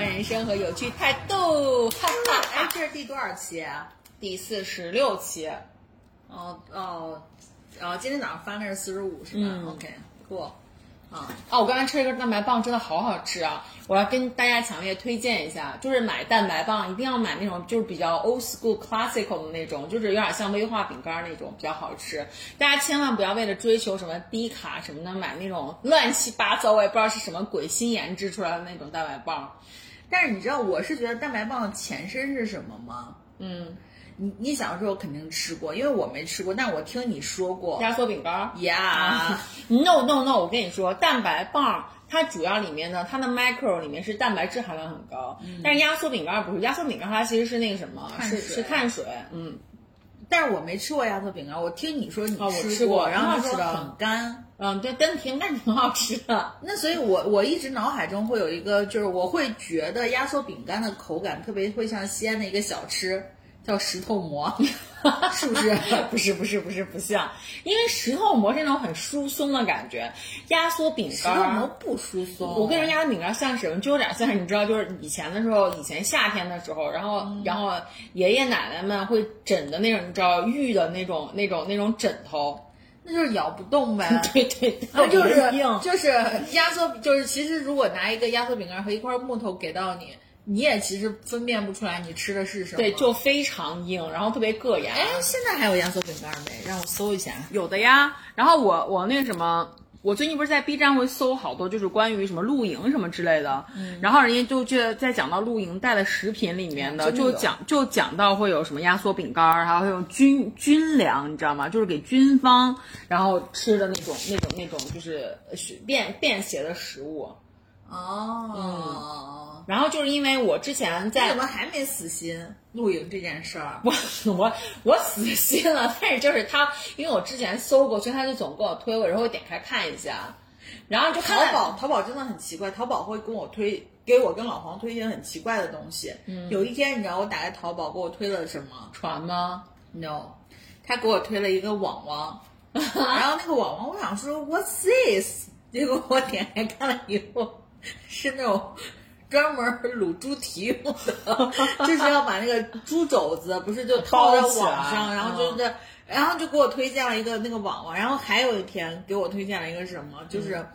观人生和有趣态度，哈哈哎，。这是第多少期啊？第四十六期，哦哦哦，今天早上发那是四十五是吧、嗯 o k 过。啊，啊，我刚才吃了一根蛋白棒，真的好好吃啊！我要跟大家强烈推荐一下，就是买蛋白棒一定要买那种就是比较 old school classical 的那种，就是有点像威化饼干那种，比较好吃。大家千万不要为了追求什么低卡什么的，买那种乱七八糟，我也不知道是什么鬼新研制出来的那种蛋白棒。但是你知道我是觉得蛋白棒的前身是什么吗？嗯，你你小时候肯定吃过，因为我没吃过，但我听你说过。压缩饼干。Yeah，no no no！我跟你说，蛋白棒它主要里面呢，它的 micro 里面是蛋白质含量很高，但是压缩饼干不是，压缩饼干它其实是那个什么，是是碳水，嗯，但是我没吃过压缩饼干，我听你说你吃吃过然后说很干。嗯，对，但挺干挺好吃的。那所以我，我一直脑海中会有一个，就是我会觉得压缩饼干的口感特别会像西安的一个小吃，叫石头馍，是不是？不是不是不是不像，因为石头馍是那种很疏松的感觉，压缩饼干石干头馍不疏松。我跟人压缩饼干像什么，就有点像你知道，就是以前的时候，以前夏天的时候，然后、然后爷爷奶奶们会枕的那种，你知道玉的那种那种那种枕头，那就是咬不动呗。对对，那就是硬。就是压缩，就是其实如果拿一个压缩饼干和一块木头给到你，你也其实分辨不出来你吃的是什么。对，就非常硬，然后特别硌牙。哎，现在还有压缩饼干没？让我搜一下。有的呀。然后我我那个什么，我最近不是在 B 站会搜好多就是关于什么露营什么之类的，然后人家就就在讲到露营带的食品里面的，就讲就讲到会有什么压缩饼干儿，还有有军军粮，你知道吗？就是给军方然后吃的那种那种那种就是是便便携的食物。哦，然后就是因为我之前你在怎么还没死心露营这件事儿？我我我死心了，但是就是他，因为我之前搜过，所以他就总给我推，我然后我点开看一下，然后就看淘宝，淘宝真的很奇怪，淘宝会跟我推，给我跟老黄推荐很奇怪的东西。嗯，有一天你知道我打开淘宝给我推了什么船吗？？No，他给我推了一个网网，然后那个网网我想说 What's this？结果我点开看了以后，是那种。专门卤猪蹄用的，就是要把那个猪肘子不是就套在网上，然后就是，然后就给我推荐了一个那个网网，然后还有一天给我推荐了一个什么，就是。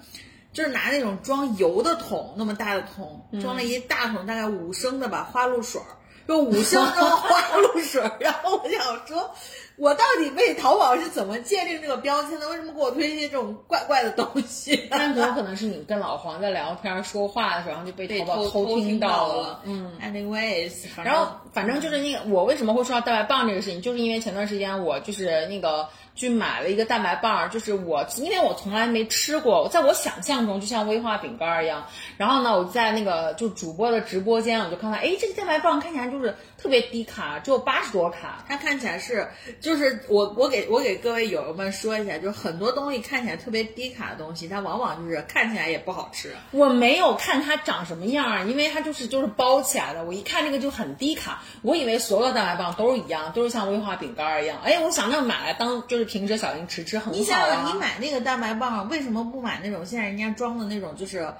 就是拿那种装油的桶，那么大的桶，装了一大桶，大概五升的吧，花露水儿，用五升装花露水儿。然后我想说，我到底被淘宝是怎么界定这个标签的？为什么给我推荐这种怪怪的东西？但很有可能是你跟老黄在聊天说话的时候，然后就被被淘宝偷听到了。嗯。，anyways，然后反正就是那个，我为什么会说到蛋白棒这个事情，就是因为前段时间我就是那个去买了一个蛋白棒，就是我因为我从来没吃过，在我想象中就像威化饼干一样。然后呢，我在那个就主播的直播间，我就看到，哎，这个蛋白棒看起来就是特别低卡，只有八十多卡。它看起来是，就是我我给我给各位友友们说一下，就是很多东西看起来特别低卡的东西，它往往就是看起来也不好吃。我没有看它长什么样儿，因为它就是就是包起来的。我一看那个就很低卡，我以为所有的蛋白棒都是一样，都是像威化饼干儿一样。哎，我想那买来当就是平时小零食吃很好你想。你买那个蛋白棒，为什么不买那种现在人家装的那种就是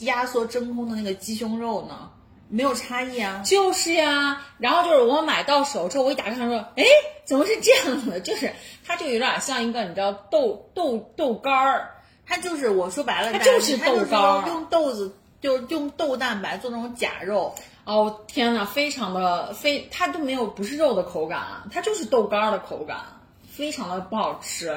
压缩真空的那个鸡胸肉呢？没有差异啊。就是呀，然后就是我买到手之后，我一打开它说，哎，怎么是这样的？就是它就有点像一个你知道豆豆豆干儿，它就是我说白了，它就是它就是豆干儿用豆子，就是用豆蛋白做那种假肉。哦天呐，非常的非，它都没有不是肉的口感，它就是豆干儿的口感，非常的不好吃。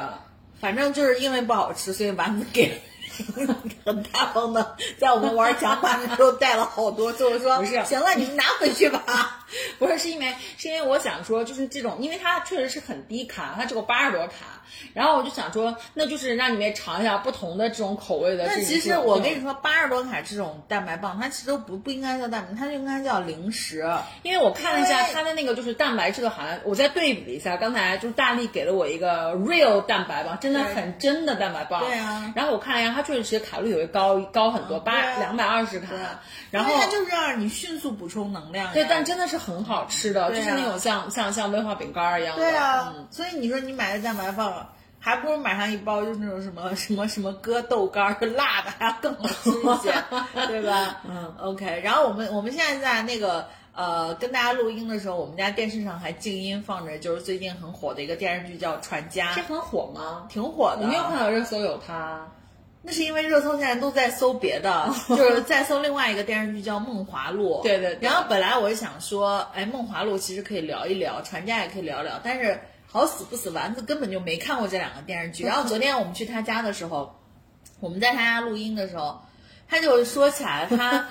反正就是因为不好吃，所以丸子给 很大方的，在我们玩抢板的时候带了好多，就是说不是行了，你们拿回去吧。不是，是因为是因为我想说，就是这种，因为它确实是很低卡，它只有八十多卡，然后我就想说，那就是让你们也尝一下不同的这种口味的这种。但其实我跟你说，八十多卡这种蛋白棒，它其实都不不应该叫蛋白，它就应该叫零食。因为我看了一下它的那个就是蛋白质的含量，我再对比了一下，刚才就是大力给了我一个 real 蛋白棒，真的很真的蛋白棒。对啊然后我看了一下，它确实卡路里会高高很多，八两百二十卡。然后它就是让你迅速补充能量。对，但真的是很好吃的，啊就是那种像像像威化饼干儿一样的。对啊，嗯所以你说你买的蛋白棒。还不如买上一包就是那种什么 什么什么割豆干儿辣的，还要更好吃一些，对吧？嗯，OK。然后我们我们现在在那个呃跟大家录音的时候，我们家电视上还静音放着，就是最近很火的一个电视剧叫《传家这》，很火吗？挺火的。我没有看到热搜有它。那是因为热搜现在都在搜别的，就是在搜另外一个电视剧叫《梦华录》。对对对然后本来我是想说，哎，《梦华录》其实可以聊一聊，《传家》也可以聊聊，但是好死不死，丸子根本就没看过这两个电视剧。然后昨天我们去他家的时候，我们在他家录音的时候，他就说起来他。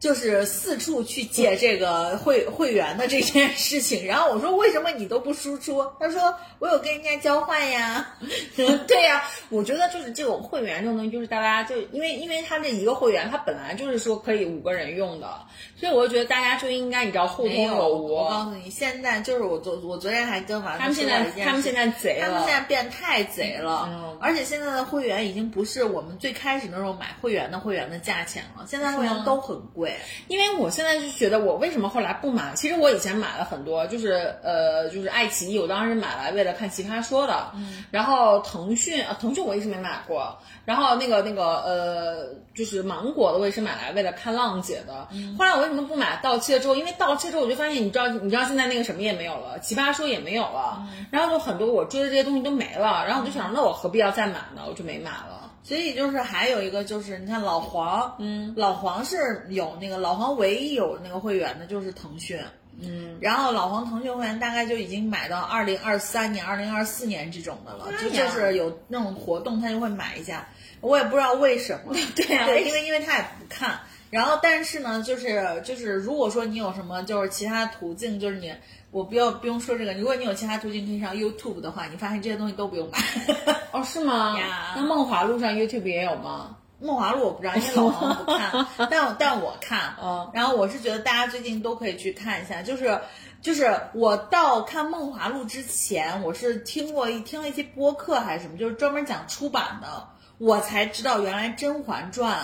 就是四处去借这个会会员的这件事情，然后我说为什么你都不输出？他说我有跟人家交换呀。对呀、我觉得就是这种会员这种东西，就是大家就因为因为他这一个会员，他本来就是说可以五个人用的，所以我就觉得大家就应该你知道互通有，无。我告诉你，现在就是我昨我昨天还跟完他们现在他们现在贼了他们现，在变太贼了，嗯而且现在的会员已经不是我们最开始那种买会员的会员的价钱了，现在会员都很贵。因为我现在就觉得我为什么后来不买？其实我以前买了很多，就是呃，就是爱奇艺，我当时买来为了看《奇葩说》的，嗯，然后腾讯，呃，腾讯我一直没买过，然后那个那个呃，就是芒果的我也是买来为了看浪姐的，后来我为什么不买？到期了之后，因为到期之后我就发现，你知道，你知道现在那个什么也没有了，《奇葩说》也没有了，然后就很多我追的这些东西都没了，然后我就想，那我何必要再买呢？我就没买了。所以就是还有一个就是，你看老黄，嗯，老黄是有那个老黄唯一有那个会员的就是腾讯，嗯，然后老黄腾讯会员大概就已经买到二零二三年、二零二四年这种的了，就就是有那种活动他就会买一下，我也不知道为什么，对呀对，因为因为他也不看。然后，但是呢，就是就是，如果说你有什么就是其他途径，就是你我不要不用说这个，如果你有其他途径可以上 YouTube 的话，你发现这些东西都不用买。哦，是吗？那梦华录上 YouTube 也有吗？梦华录我不知道，因为老王不看，但但我看。嗯然后我是觉得大家最近都可以去看一下，就是就是我到看《梦华录》之前，我是听过一听了一些播客还是什么，就是专门讲出版的，我才知道原来《甄嬛传》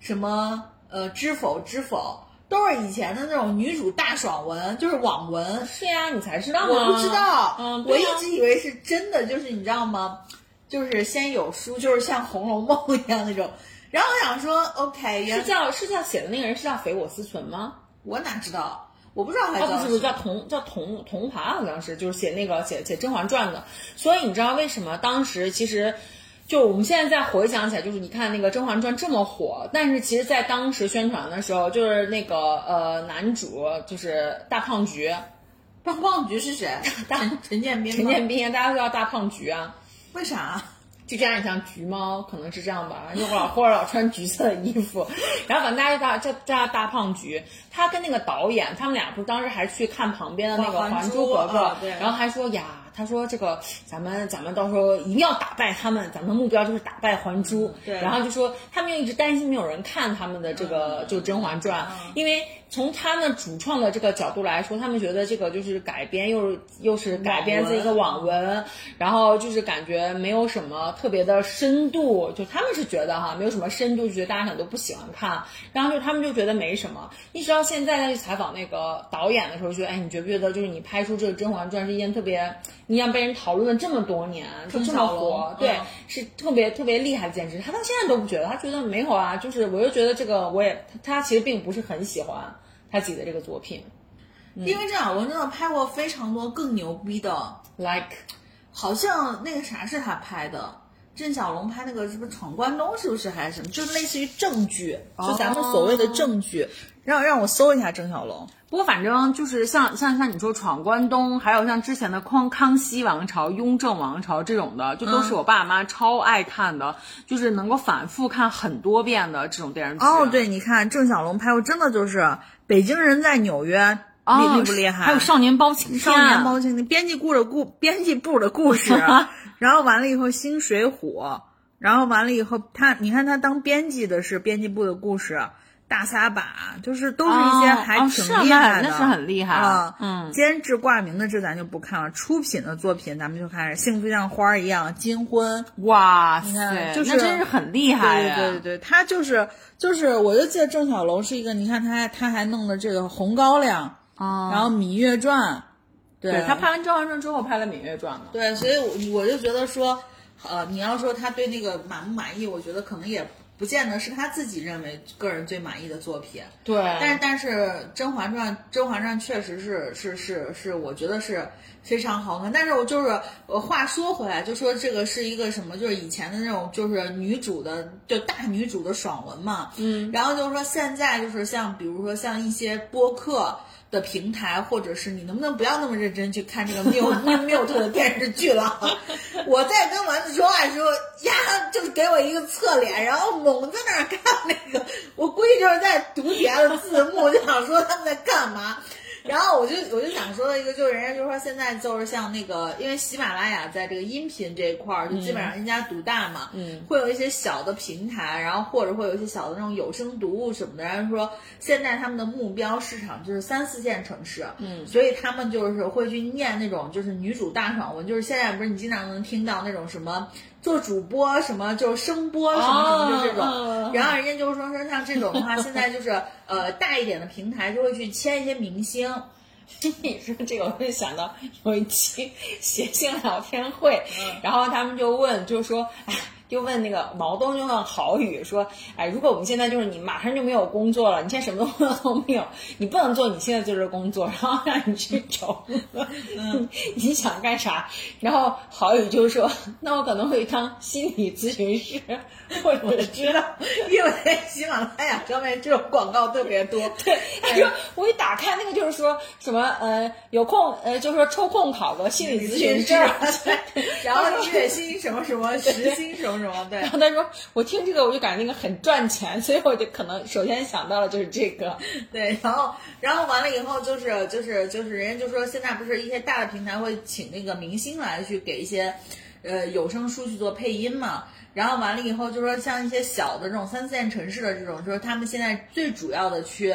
什么呃《知否知否》都是以前的那种女主大爽文，就是网文。是呀，你才知道吗？我不知道，嗯，我一直以为是真的，就是你知道吗？就是先有书，就是像《红楼梦》一样那种。然后我想说，OK，原是叫是叫写的那个人是叫肥我思存吗？我哪知道？我不知道还哦，叫不是不是，叫童叫童童华，好像是就是写那个写写《甄嬛传》的。所以你知道为什么当时其实。就我们现在再回想起来，就是你看那个《甄嬛传》这么火，但是其实，在当时宣传的时候，就是那个呃男主就是大胖菊，大胖菊是谁？大陈建斌。陈建斌，大家都叫大胖菊啊。为啥？就这样，你像橘猫，可能是这样吧，就老 或者老穿橘色的衣服，然后反正大家就叫叫叫他大胖橘。他跟那个导演，他们俩不是当时还去看旁边的那个《还珠格格》然后还说呀，他说这个咱们咱们到时候一定要打败他们，咱们的目标就是打败还珠。嗯对然后就说他们又一直担心没有人看他们的这个、就《甄嬛传》嗯因为从他们主创的这个角度来说，他们觉得这个就是改编又又是改编自一个网文，然后就是感觉没有什么特别的深度，就他们是觉得哈没有什么深度，就觉得大家可能都不喜欢看，然后就他们就觉得没什么。一直到现在再去采访那个导演的时候，觉得哎，你觉不觉得就是你拍出这个《甄嬛传》是一件特别，你想被人讨论了这么多年，就这么火龙，对，嗯是特别特别厉害的兼职。他到现在都不觉得，他觉得没有啊，就是我就觉得这个我也他他其实并不是很喜欢他自己的这个作品因为郑晓龙真的拍过非常多更牛逼的，，like 好像那个啥是他拍的。郑晓龙拍那个是不是闯关东？是不是还是什么？就是类似于正剧，就咱们所谓的正剧。让让我搜一下郑晓龙。不过反正就是像像像你说闯关东，还有像之前的康康熙王朝、雍正王朝这种的，就都是我爸妈超爱看的，就是能够反复看很多遍的这种电视剧。哦，，对，你看郑晓龙拍过，真的就是《北京人在纽约》，哦、厉厉不厉害？还有少年包青天，少年包青天编辑部的故编辑部的故事，然后完了以后新水浒，然后完了以后他你看他当编辑的是编辑部的故事。大撒把就是都是一些还哦挺厉害的，那是很厉害啊。嗯，监制挂名的这咱就不看了，出品的作品咱们就开始《幸福像花儿一样》《金婚》，哇你看塞，就是那真是很厉害呀！对对对对，他就是就是，我就记得郑晓龙是一个，你看他他还弄的这个《红高粱》，哦然后《芈月传》，对对他拍完《甄嬛传》之后拍了《芈月传》嘛。对，所以我我就觉得说，呃，你要说他对那个满不满意，我觉得可能也不见得是他自己认为个人最满意的作品。对，但是但是《甄嬛传》《甄嬛传》确实是是是是，我觉得是非常好看。但是我就是呃，话说回来，就说这个是一个什么，就是以前的那种就是女主的就大女主的爽文嘛。嗯，然后就是说现在就是像比如说像一些播客。的平台，或者是你能不能不要那么认真去看这个缪缪特的电视剧了？我在跟丸子说话的时候，呀，就是给我一个侧脸，然后猛在那儿看那个，我估计就是在读底下的字幕，就想说他们在干嘛。然后我就我就想说的一个，就是人家就说现在就是像那个，因为喜马拉雅在这个音频这一块儿，就基本上人家独大嘛，嗯，会有一些小的平台，然后或者会有一些小的那种有声读物什么的。然后说现在他们的目标市场就是三四线城市，嗯，所以他们就是会去念那种就是女主大爽文，就是现在不是你经常能听到那种什么做主播什么就是声播什么什么就这种，然后人家就是说说像这种的话，现在就是 呃大一点的平台就会去签一些明星。你说这个，我就想到有一期 谐星聊天会，然后他们就问，就说，哎。就问那个毛东，就问郝宇说：“哎，如果我们现在就是你马上就没有工作了，你现在什么工作都没有，你不能做你现在做这工作，然后让你去找，嗯，你想干啥？”然后郝宇就说：“那我可能会当心理咨询师。”或者知道，因为喜马拉雅上面这种广告特别多。对，他说我一打开那个就是说什么呃有空呃就是说抽空考个心理咨询师，然后月薪什么什么时薪什么。对，然后他说我听这个我就感觉那个很赚钱，所以我就可能首先想到了就是这个。对，然后然后完了以后就是就是就是人家就说现在不是一些大的平台会请那个明星来去给一些呃有声书去做配音嘛，然后完了以后就说像一些小的这种三四线城市的这种，就是他们现在最主要的去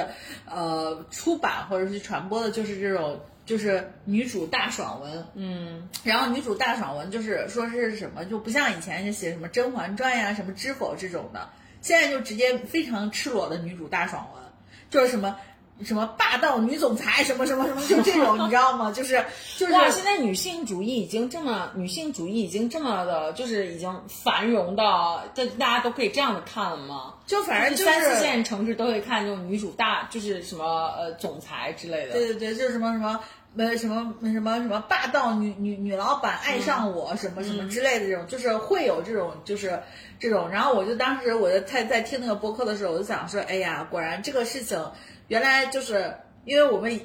呃出版或者是传播的就是这种。就是女主大爽文，嗯，然后女主大爽文就是说是什么，就不像以前就写什么《甄嬛传》呀、什么《知否》这种的，现在就直接非常赤裸的女主大爽文，就是什么什么霸道女总裁，什么什么什么，就这种，你知道吗？就是就是现在女性主义已经这么，女性主义已经这么的，就是已经繁荣到，这大家都可以这样的看了吗？就反正三四线城市都会看这种女主大，就是什么呃总裁之类的。对对对，就是什么什么。呃，什么什么什么霸道女女女老板爱上我什么什么之类的这种，就是会有这种就是这种。然后我就当时我就在在听那个播客的时候，我就想说，哎呀，果然这个事情原来就是因为我们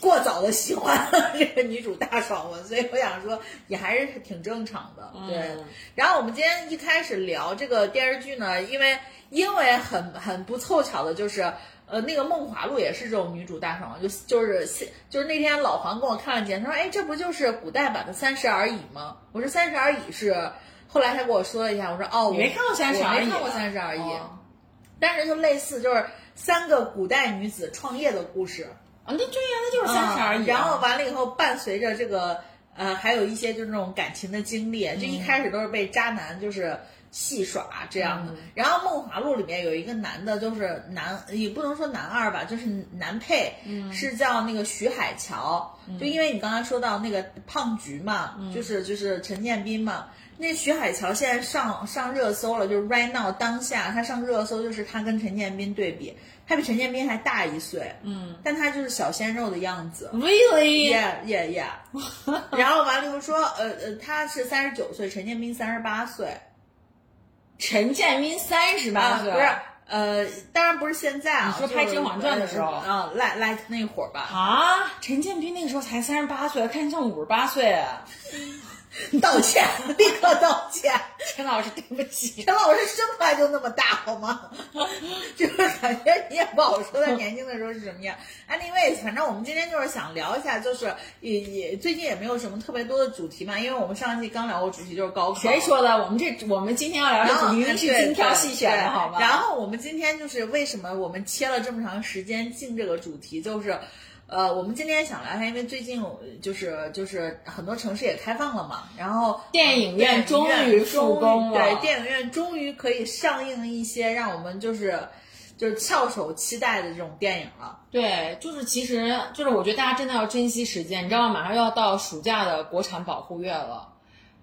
过早的喜欢 这个女主大爽文，所以我想说也还是挺正常的。对。然后我们今天一开始聊这个电视剧呢，因为因为很很不凑巧的就是。呃，那个《梦华录》也是这种女主大爽，就就是就是那天老黄跟我看了见，他说：“哎，这不就是古代版的《三十而已》吗？”我说：“三十而已是。”后来他跟我说了一下，我说：“哦，我没看过《三十而已》？没看过《三十而已》，但是就类似，就是三个古代女子创业的故事啊。那对呀，那就是《三十而已》。然后完了以后，伴随着这个呃，还有一些就是那种感情的经历，就一开始都是被渣男就是。戏耍这样的，然后《梦华录》里面有一个男的，就是男也不能说男二吧，就是男配，是叫那个徐海乔。就因为你刚才说到那个胖菊嘛，就是就是陈建斌嘛，那徐海乔现在上上热搜了，就是 right now 当下他上热搜，就是他跟陈建斌对比，他比陈建斌还大一岁，嗯，但他就是小鲜肉的样子，really，yeah yeah yeah，然后完了以后说，呃呃，他是三十九岁，陈建斌三十八岁。陈建斌三十八岁，不是，呃，当然不是现在啊。你说拍《甄嬛传》的时候，啊，like like 那会儿吧。啊，陈建斌那个时候才三十八岁，看着像五十八岁。道歉，立刻道歉，陈老师，对不起。陈老师生出来就那么大，好吗？就是感觉你也不好说他年轻的时候是什么样。Anyway，反正我们今天就是想聊一下，就是也也最近也没有什么特别多的主题嘛，因为我们上一期刚聊过主题就是高考。谁说的？我们这我们今天要聊的主题是精挑细选的，好吗？然后我们今天就是为什么我们切了这么长时间进这个主题，就是。呃，我们今天想聊一下，因为最近就是就是很多城市也开放了嘛，然后电影院终于复工了，对，电影院终于可以上映一些让我们就是就是翘首期待的这种电影了。对，就是其实就是我觉得大家真的要珍惜时间，你知道吗？马上要到暑假的国产保护月了。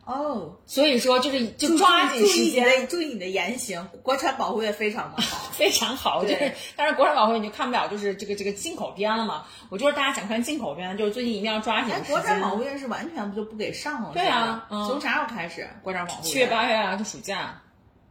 哦，所以说就是就抓紧时间。注意你的注意你的言行，国产保护月非常的好，非常好。就是对，但是国产保护月你就看不了，就是这个这个进口片了嘛。我就是大家想看进口片，就是最近一定要抓紧国产保间。护月是完全不就不给上了？对啊嗯从啥时候开始？国产保护七月八月啊，就暑假。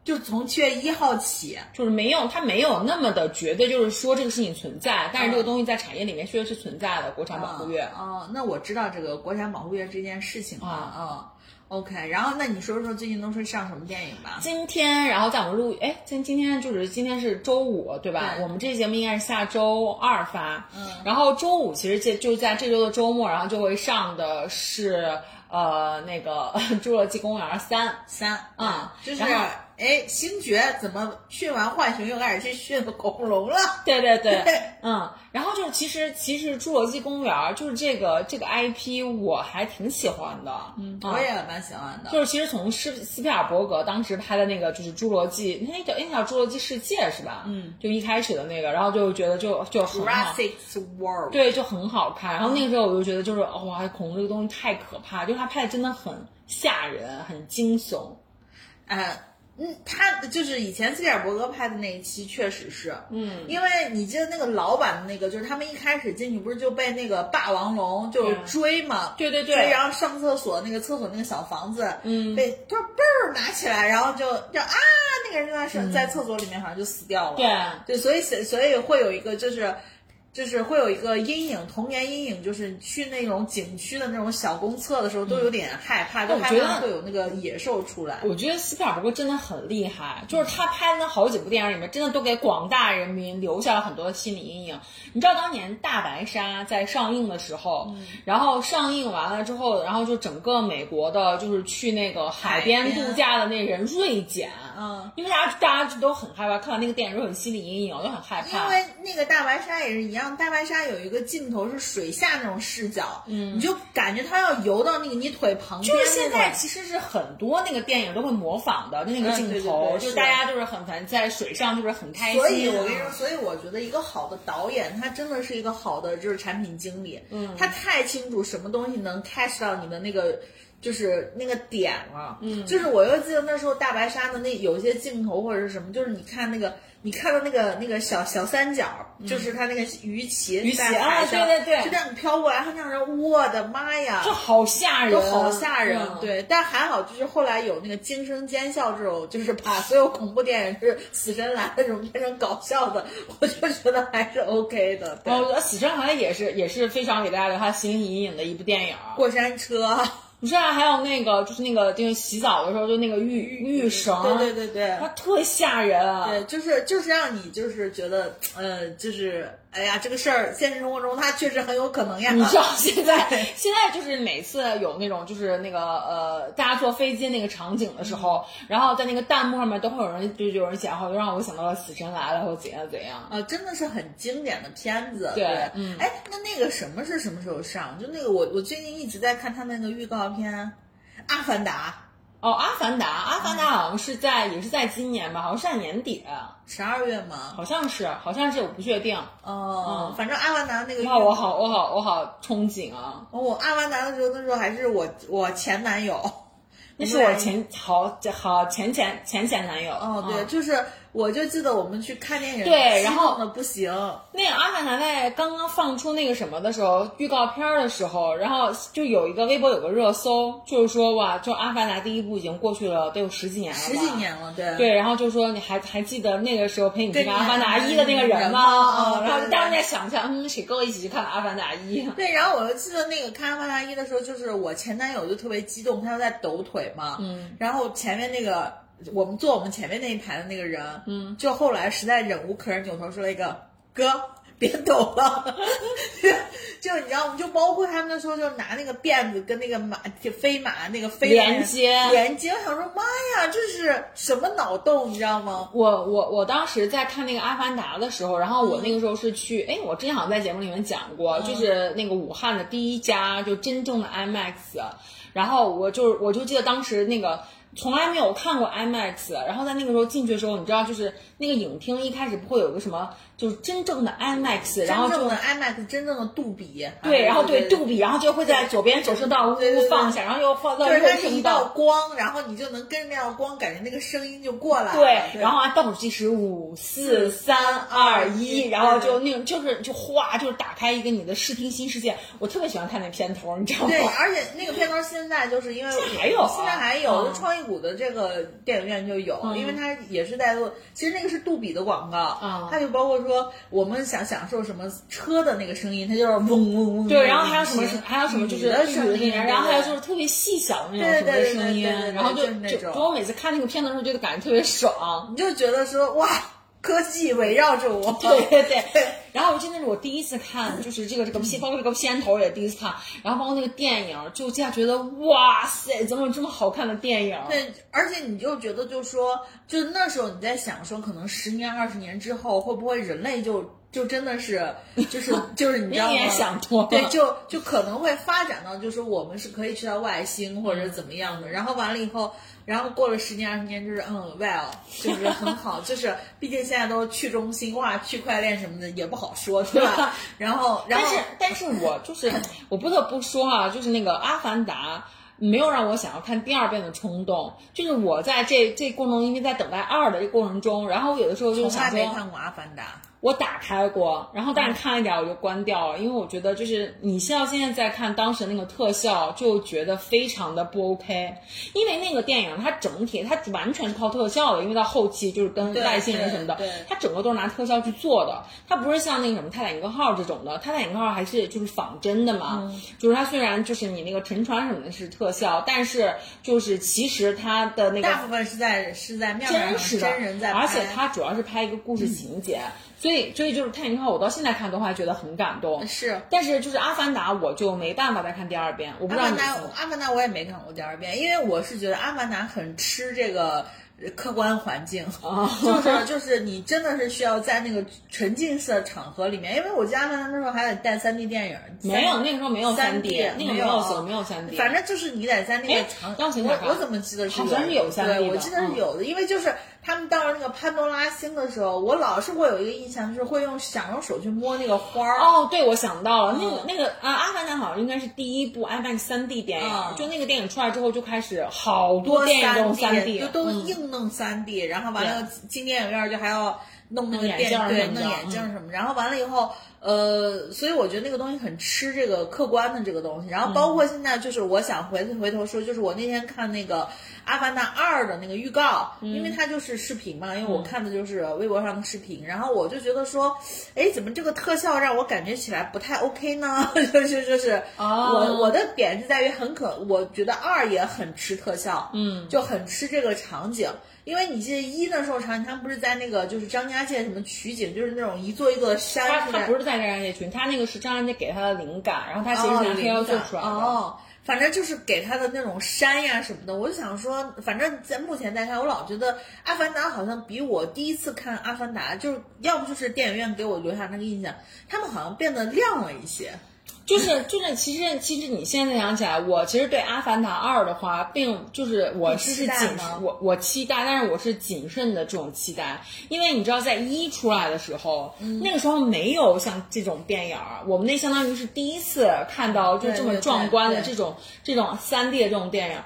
就从七月一号起。就是没有，它没有那么的绝对，就是说这个事情存在，但是嗯这个东西在产业里面确实是存在的。国产保护月，哦，那我知道这个国产保护月这件事情了。啊嗯，OK，然后那你说说最近都是上什么电影吧？今天，然后在我们录，哎，今今天就是今天是周五，对吧？对我们这节目应该是下周二发，嗯，然后周五其实这就在这周的周末，然后就会上的是呃那个《侏罗纪公园三》，三啊就是然后哎，星爵怎么训完浣熊又开始去训恐龙了？对对对，嗯，然后就是其实其实《侏罗纪公园》就是这个这个 IP 我还挺喜欢的，嗯我也蛮喜欢的。就是其实从斯斯皮尔伯格当时拍的那个就是《侏罗纪》，那叫那叫《侏罗纪世界》是吧？嗯，就一开始的那个，然后就觉得就就很好，Jurassic World，对，就很好看。然后那个时候我就觉得就是哇，恐龙这个东西太可怕，就是他拍的真的很吓人，很惊悚。呃，嗯，他就是以前斯皮尔伯格拍的那一期，确实是，嗯，因为你记得那个老版的那个，就是他们一开始进去不是就被那个霸王龙就追嘛，对对对。追然后上厕所那个厕所那个小房子，嗯。被就嘣儿拿起来，然后就就啊，那个人就在上在厕所里面好像就死掉了，对，对，所以所以会有一个就是。就是会有一个阴影，童年阴影，就是去那种景区的那种小公厕的时候，都有点害怕，就害我觉得怕会有那个野兽出来。我觉得斯皮尔伯格真的很厉害，就是他拍的那好几部电影里面，真的都给广大人民留下了很多的心理阴影。你知道当年《大白鲨》在上映的时候，然后上映完了之后，然后就整个美国的，就是去那个海边度假的那人锐减，嗯，因为大家大家都很害怕，看完那个电影就很心理阴影，我就很害怕。因为那个大白鲨也是一样，大白鲨有一个镜头是水下那种视角，嗯，你就感觉它要游到那个你腿旁边。就是现在其实是很多那个电影都会模仿的，那个镜嗯对对头，对就是大家就是很烦在水上就是很开心。所以我跟你说，所以我觉得一个好的导演，他真的是一个好的就是产品经理，嗯，他太清楚什么东西能 catch 到你的那个。就是那个点了，嗯，就是我又记得那时候大白鲨的那有一些镜头或者是什么，就是你看那个，你看到那个那个小小三角，就是它那个鱼鳍鱼鳍啊，对对对。就这样飘过来，它让人我的妈呀，就好吓人，都好吓人，嗯。对，但还好，就是后来有那个惊声尖笑这种，就是把所有恐怖电影是死神来了这种变成搞笑的，我就觉得还是 OK 的。对，死神来了》也是也是非常给大家留下心理阴影的一部电影。过山车，你知道还有那个就是那个就是洗澡的时候就那个浴浴绳，对对对对它特吓人。对，就是就是让你就是觉得，呃，就是哎呀，这个事儿现实生活中它确实很有可能呀。你知道现在现在就是每次有那种就是那个呃大家坐飞机那个场景的时候，然后在那个弹幕上面都会有人就有人讲，好就让我想到了《死神来了》或怎样怎样。啊，真的是很经典的片子。对对，嗯哎，那那个什么是什么时候上？就那个我我最近一直在看他那个预告片，《阿凡达哦，《阿凡达》，《阿凡达》好像是在也是在今年吧，好像是在年底，》十二月吗。好像是好像是我不确定。哦，反正《阿凡达》那个预哇，我好我好我好憧憬啊！哦，我《阿凡达》的时候，那时候还是我我前男友。那是我前好好前前前前男友。哦，对，嗯就是我就记得我们去看电影，对然后不行。那个《阿凡达》在刚刚放出那个什么的时候，预告片儿的时候，然后就有一个微博有个热搜，就是说哇，就《阿凡达》第一部已经过去了，得有十几年了吧，十几年了，对对，然后就说你还还记得那个时候陪你去看《阿凡达一》的那个人吗？然后大家在想象，嗯，谁跟我一起去看《阿凡达一》？对，然后我就记得那个看《阿凡达一》的时候，就是我前男友就特别激动，他就在抖腿嘛，嗯，然后前面那个我们坐我们前面那一排的那个人，嗯，就后来实在忍无可忍，扭头说了一个哥。别抖了，就你知道吗？就包括他们那时候就拿那个辫子跟那个马飞马那个飞连接连接，我想说妈呀，这是什么脑洞，你知道吗？我我我当时在看那个《阿凡达》的时候，然后我那个时候是去，哎、我之前好像在节目里面讲过，就是那个武汉的第一家就真正的 IMAX，然后我就我就记得当时那个。从来没有看过 IMAX，然后在那个时候进去的时候，你知道，就是那个影厅一开始不会有个什么，就是真正的 IMAX，然后就真正的 IMAX 真正的杜比，对，然后对对杜比，然后就会在左边走声道呜呜放下，然后又放到就是右它是一道。光，然后你就能跟着那道光，感觉那个声音就过来了。对，然后啊，倒数计时五、四、三、二、一，然后就那种就是就哗，就是打开一个你的视听新世界。我特别喜欢看那片头，你知道吗？对，而且那个片头现在就是因为现在还有啊现在还有，创意谷的这个电影院就有，因为它也是在做，其实那个是杜比的广告，嗯它就包括说我们想享受什么车的那个声音，它就是嗡嗡嗡。对，然后还有什么还有什么就是声音，然后还有就是特别细小的那种对什么声音然后就就是那种就就我每次看那个片子的时候，就感觉特别爽。你就觉得说哇，科技围绕着我。对对对，然后我记得是我第一次看，就是这个这个片，包括这个片头也第一次看，然后包括那个电影，就这样觉得哇塞，怎么有这么好看的电影？对，而且你就觉得，就说，就那时候你在想说，可能十年、二十年之后，会不会人类就就真的是，就是就是你知道吗？你也想多了对，就就可能会发展到，就是我们是可以去到外星或者怎么样的。然后完了以后，然后过了十年、二十年，就是嗯，well，就是很好，就是毕竟现在都去中心化、区块链什么的也不好说，对吧？然后，然后但是，但是我就是 我不得不说啊，就是那个《阿凡达》。没有让我想要看第二遍的冲动，就是我在这这过程中，因为在等待二的这过程中，然后我有的时候就从想说，来没看过《阿凡达》。我打开过，然后但是看了一点我就关掉了，因为我觉得就是你像现在在看当时那个特效，就觉得非常的不 OK，因为那个电影它整体它完全是靠特效的，因为到后期就是跟外星人什么的它整个都是拿特效去做的，它不是像那个什么泰坦尼克号这种的，泰坦尼克号还是就是仿真的嘛，嗯。就是它虽然就是你那个沉船什么的是特效，但是就是其实它的那个大部分是在是在面真实的，真人在拍，而且它主要是拍一个故事情节，所以所以就是《泰坦尼克号》，我到现在看都还觉得很感动。是。但是就是《阿凡达》，我就没办法再看第二遍。我不知道你阿凡达，阿凡达我也没看过第二遍，因为我是觉得阿凡达很吃这个呃客观环境，啊就是就是你真的是需要在那个沉浸式的场合里面，因为我记得阿凡达那时候还得带三 D 电影，没有那个时候没有三 D，那个没没有有没有三 D，反正就是你得在那个哎场，我我我怎么记得是好像是有 3D 对，我记得是嗯有的，因为就是他们到了那个潘多拉星的时候，我老是会有一个印象，就是会用想用手去摸那个花儿。哦，对，我想到了，那嗯。个那个啊，《阿凡达》好像应该是第一部阿凡达三 D 电影，嗯。就那个电影出来之后就开始好多电影都用三三 D，就都嗯硬弄三 D，、然后完了进电影院就还要弄那个电对镜弄眼镜儿什么，然后完了以后，呃，所以我觉得那个东西很吃这个客观的这个东西，然后包括现在就是我想回回头说，就是我那天看那个《阿凡达二》的那个预告，因为它就是视频嘛，因为我看的就是微博上的视频，然后我就觉得说，哎，怎么这个特效让我感觉起来不太 OK 呢？就 是就是，哦我我的点是在于很可，我觉得二也很吃特效，嗯，就很吃这个场景。因为你记得一那时候场景，他们不是在那个就是张家界什么取景，就是那种一座一座的山他他不是在张家界群，他那个是张家界给他的灵感，然后他其实是拿特效做出来的。哦，反正就是给他的那种山呀什么的，我就想说，反正在目前来看，我老觉得《阿凡达》好像比我第一次看《阿凡达》，就是要不就是电影院给我留下那个印象，他们好像变得亮了一些。就是就是，其实其实你现在想起来，我其实对《阿凡达二》的话，并就是我是是谨我我期待，但是我是谨慎的这种期待，因为你知道，在一出来的时候，嗯那个时候没有像这种电影儿，我们那相当于是第一次看到就这么壮观的这种这种三 D 的这种电影。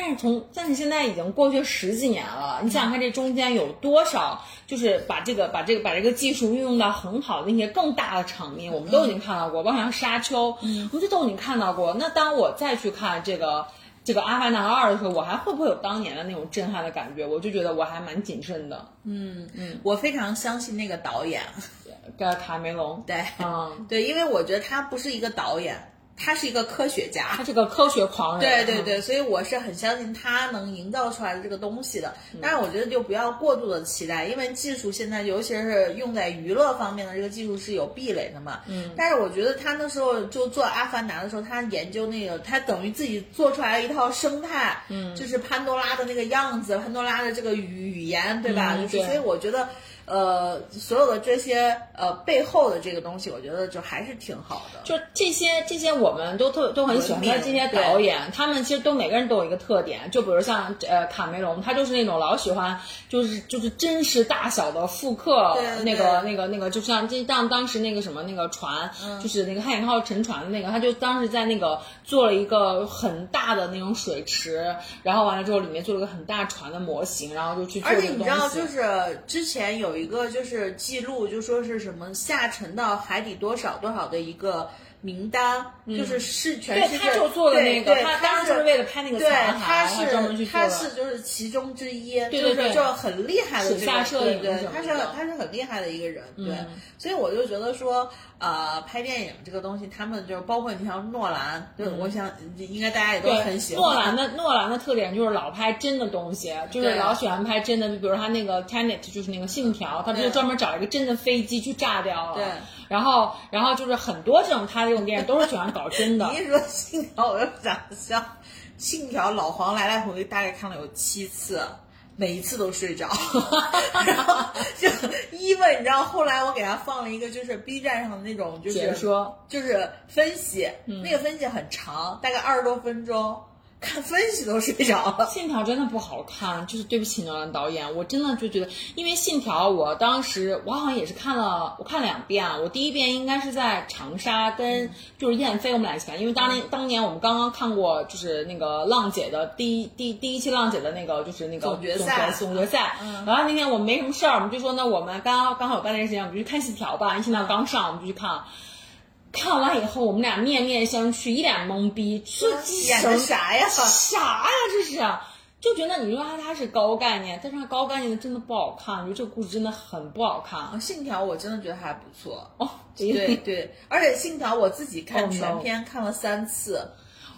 但是从但是现在已经过去十几年了，你想想看这中间有多少，就是把这个把这个把这个技术运用到很好的那些更大的场面，我们都已经看到过，包括像沙丘，嗯我们这都已经看到过。那当我再去看这个这个《阿凡达二》的时候，我还会不会有当年的那种震撼的感觉？我就觉得我还蛮谨慎的。嗯嗯我非常相信那个导演，呃，卡梅隆，对，嗯，对，因为我觉得他不是一个导演，他是一个科学家他。是个科学狂人，嗯对对对，所以我是很相信他能营造出来的这个东西的。但是我觉得就不要过度的期待，因为技术现在尤其是用在娱乐方面的这个技术是有壁垒的嘛。嗯。但是我觉得他那时候就做《阿凡达》的时候，他研究那个，他等于自己做出来了一套生态，嗯，就是潘多拉的那个样子，潘多拉的这个语语言，对吧？就是所以我觉得。呃，所有的这些呃背后的这个东西，我觉得就还是挺好的。就这些这些我们都特都很喜欢的这些导演，他们其实都每个人都有一个特点，就比如像呃卡梅隆，他就是那种老喜欢就是就是真实大小的复刻对那个那个那个，就像就像当时那个什么那个船，就是那个汉影号沉船的那个，他就当时在那个做了一个很大的那种水池，然后完了之后里面做了个很大船的模型，然后就去做这个东而且你知道，就是之前有一个就是记录，就说是什么下沉到海底多少多少的一个名单，就是是全世对，界他就做了那个，对对他当时就是为了拍那个对，残他骸，他专门去他是就是其中之一，对对对。就是就很厉害的这个摄影对对，他是他是很厉害的一个人，对。嗯，所以我就觉得说，呃，拍电影这个东西，他们就是包括你像诺兰，对，我想应该大家也都很喜欢。诺兰。的诺兰的特点就是老拍真的东西，就是老喜欢拍真的，就比如他那个 Tenet，就是那个信条，他不是对。专门找一个真的飞机去炸掉了。对。然后，然后就是很多这种他的这种电影都是喜欢搞真的 你。一说信条，我就想笑信条老黄来来回回大概看了有七次。每一次都睡着，然后就因为你知道，后来我给他放了一个，就是 B 站上的那种，就是解说，就是分析，嗯那个分析很长，大概二十多分钟，看分析都睡着了。信条真的不好看，就是对不起诺兰导演，我真的就觉得，因为信条，我当时我好像也是看了，我看两遍啊，我第一遍应该是在长沙跟就是燕飞我们俩一起看，因为当年当年我们刚刚看过就是那个浪姐的第一第第一期浪姐的那个就是那个总决赛总决赛，然后那天我们没什么事儿，我们就说那我们刚刚好有半天时间，我们就去看信条吧，信条刚上我们就去看。看完以后，我们俩面面相觑，一脸懵逼，这演的啥呀？啥呀？这是，就觉得你说他他是高概念，但是他高概念的真的不好看，我觉得这个故事真的很不好看。信条我真的觉得还不错，哦，对对，而且信条我自己看 Oh, no 全篇看了三次，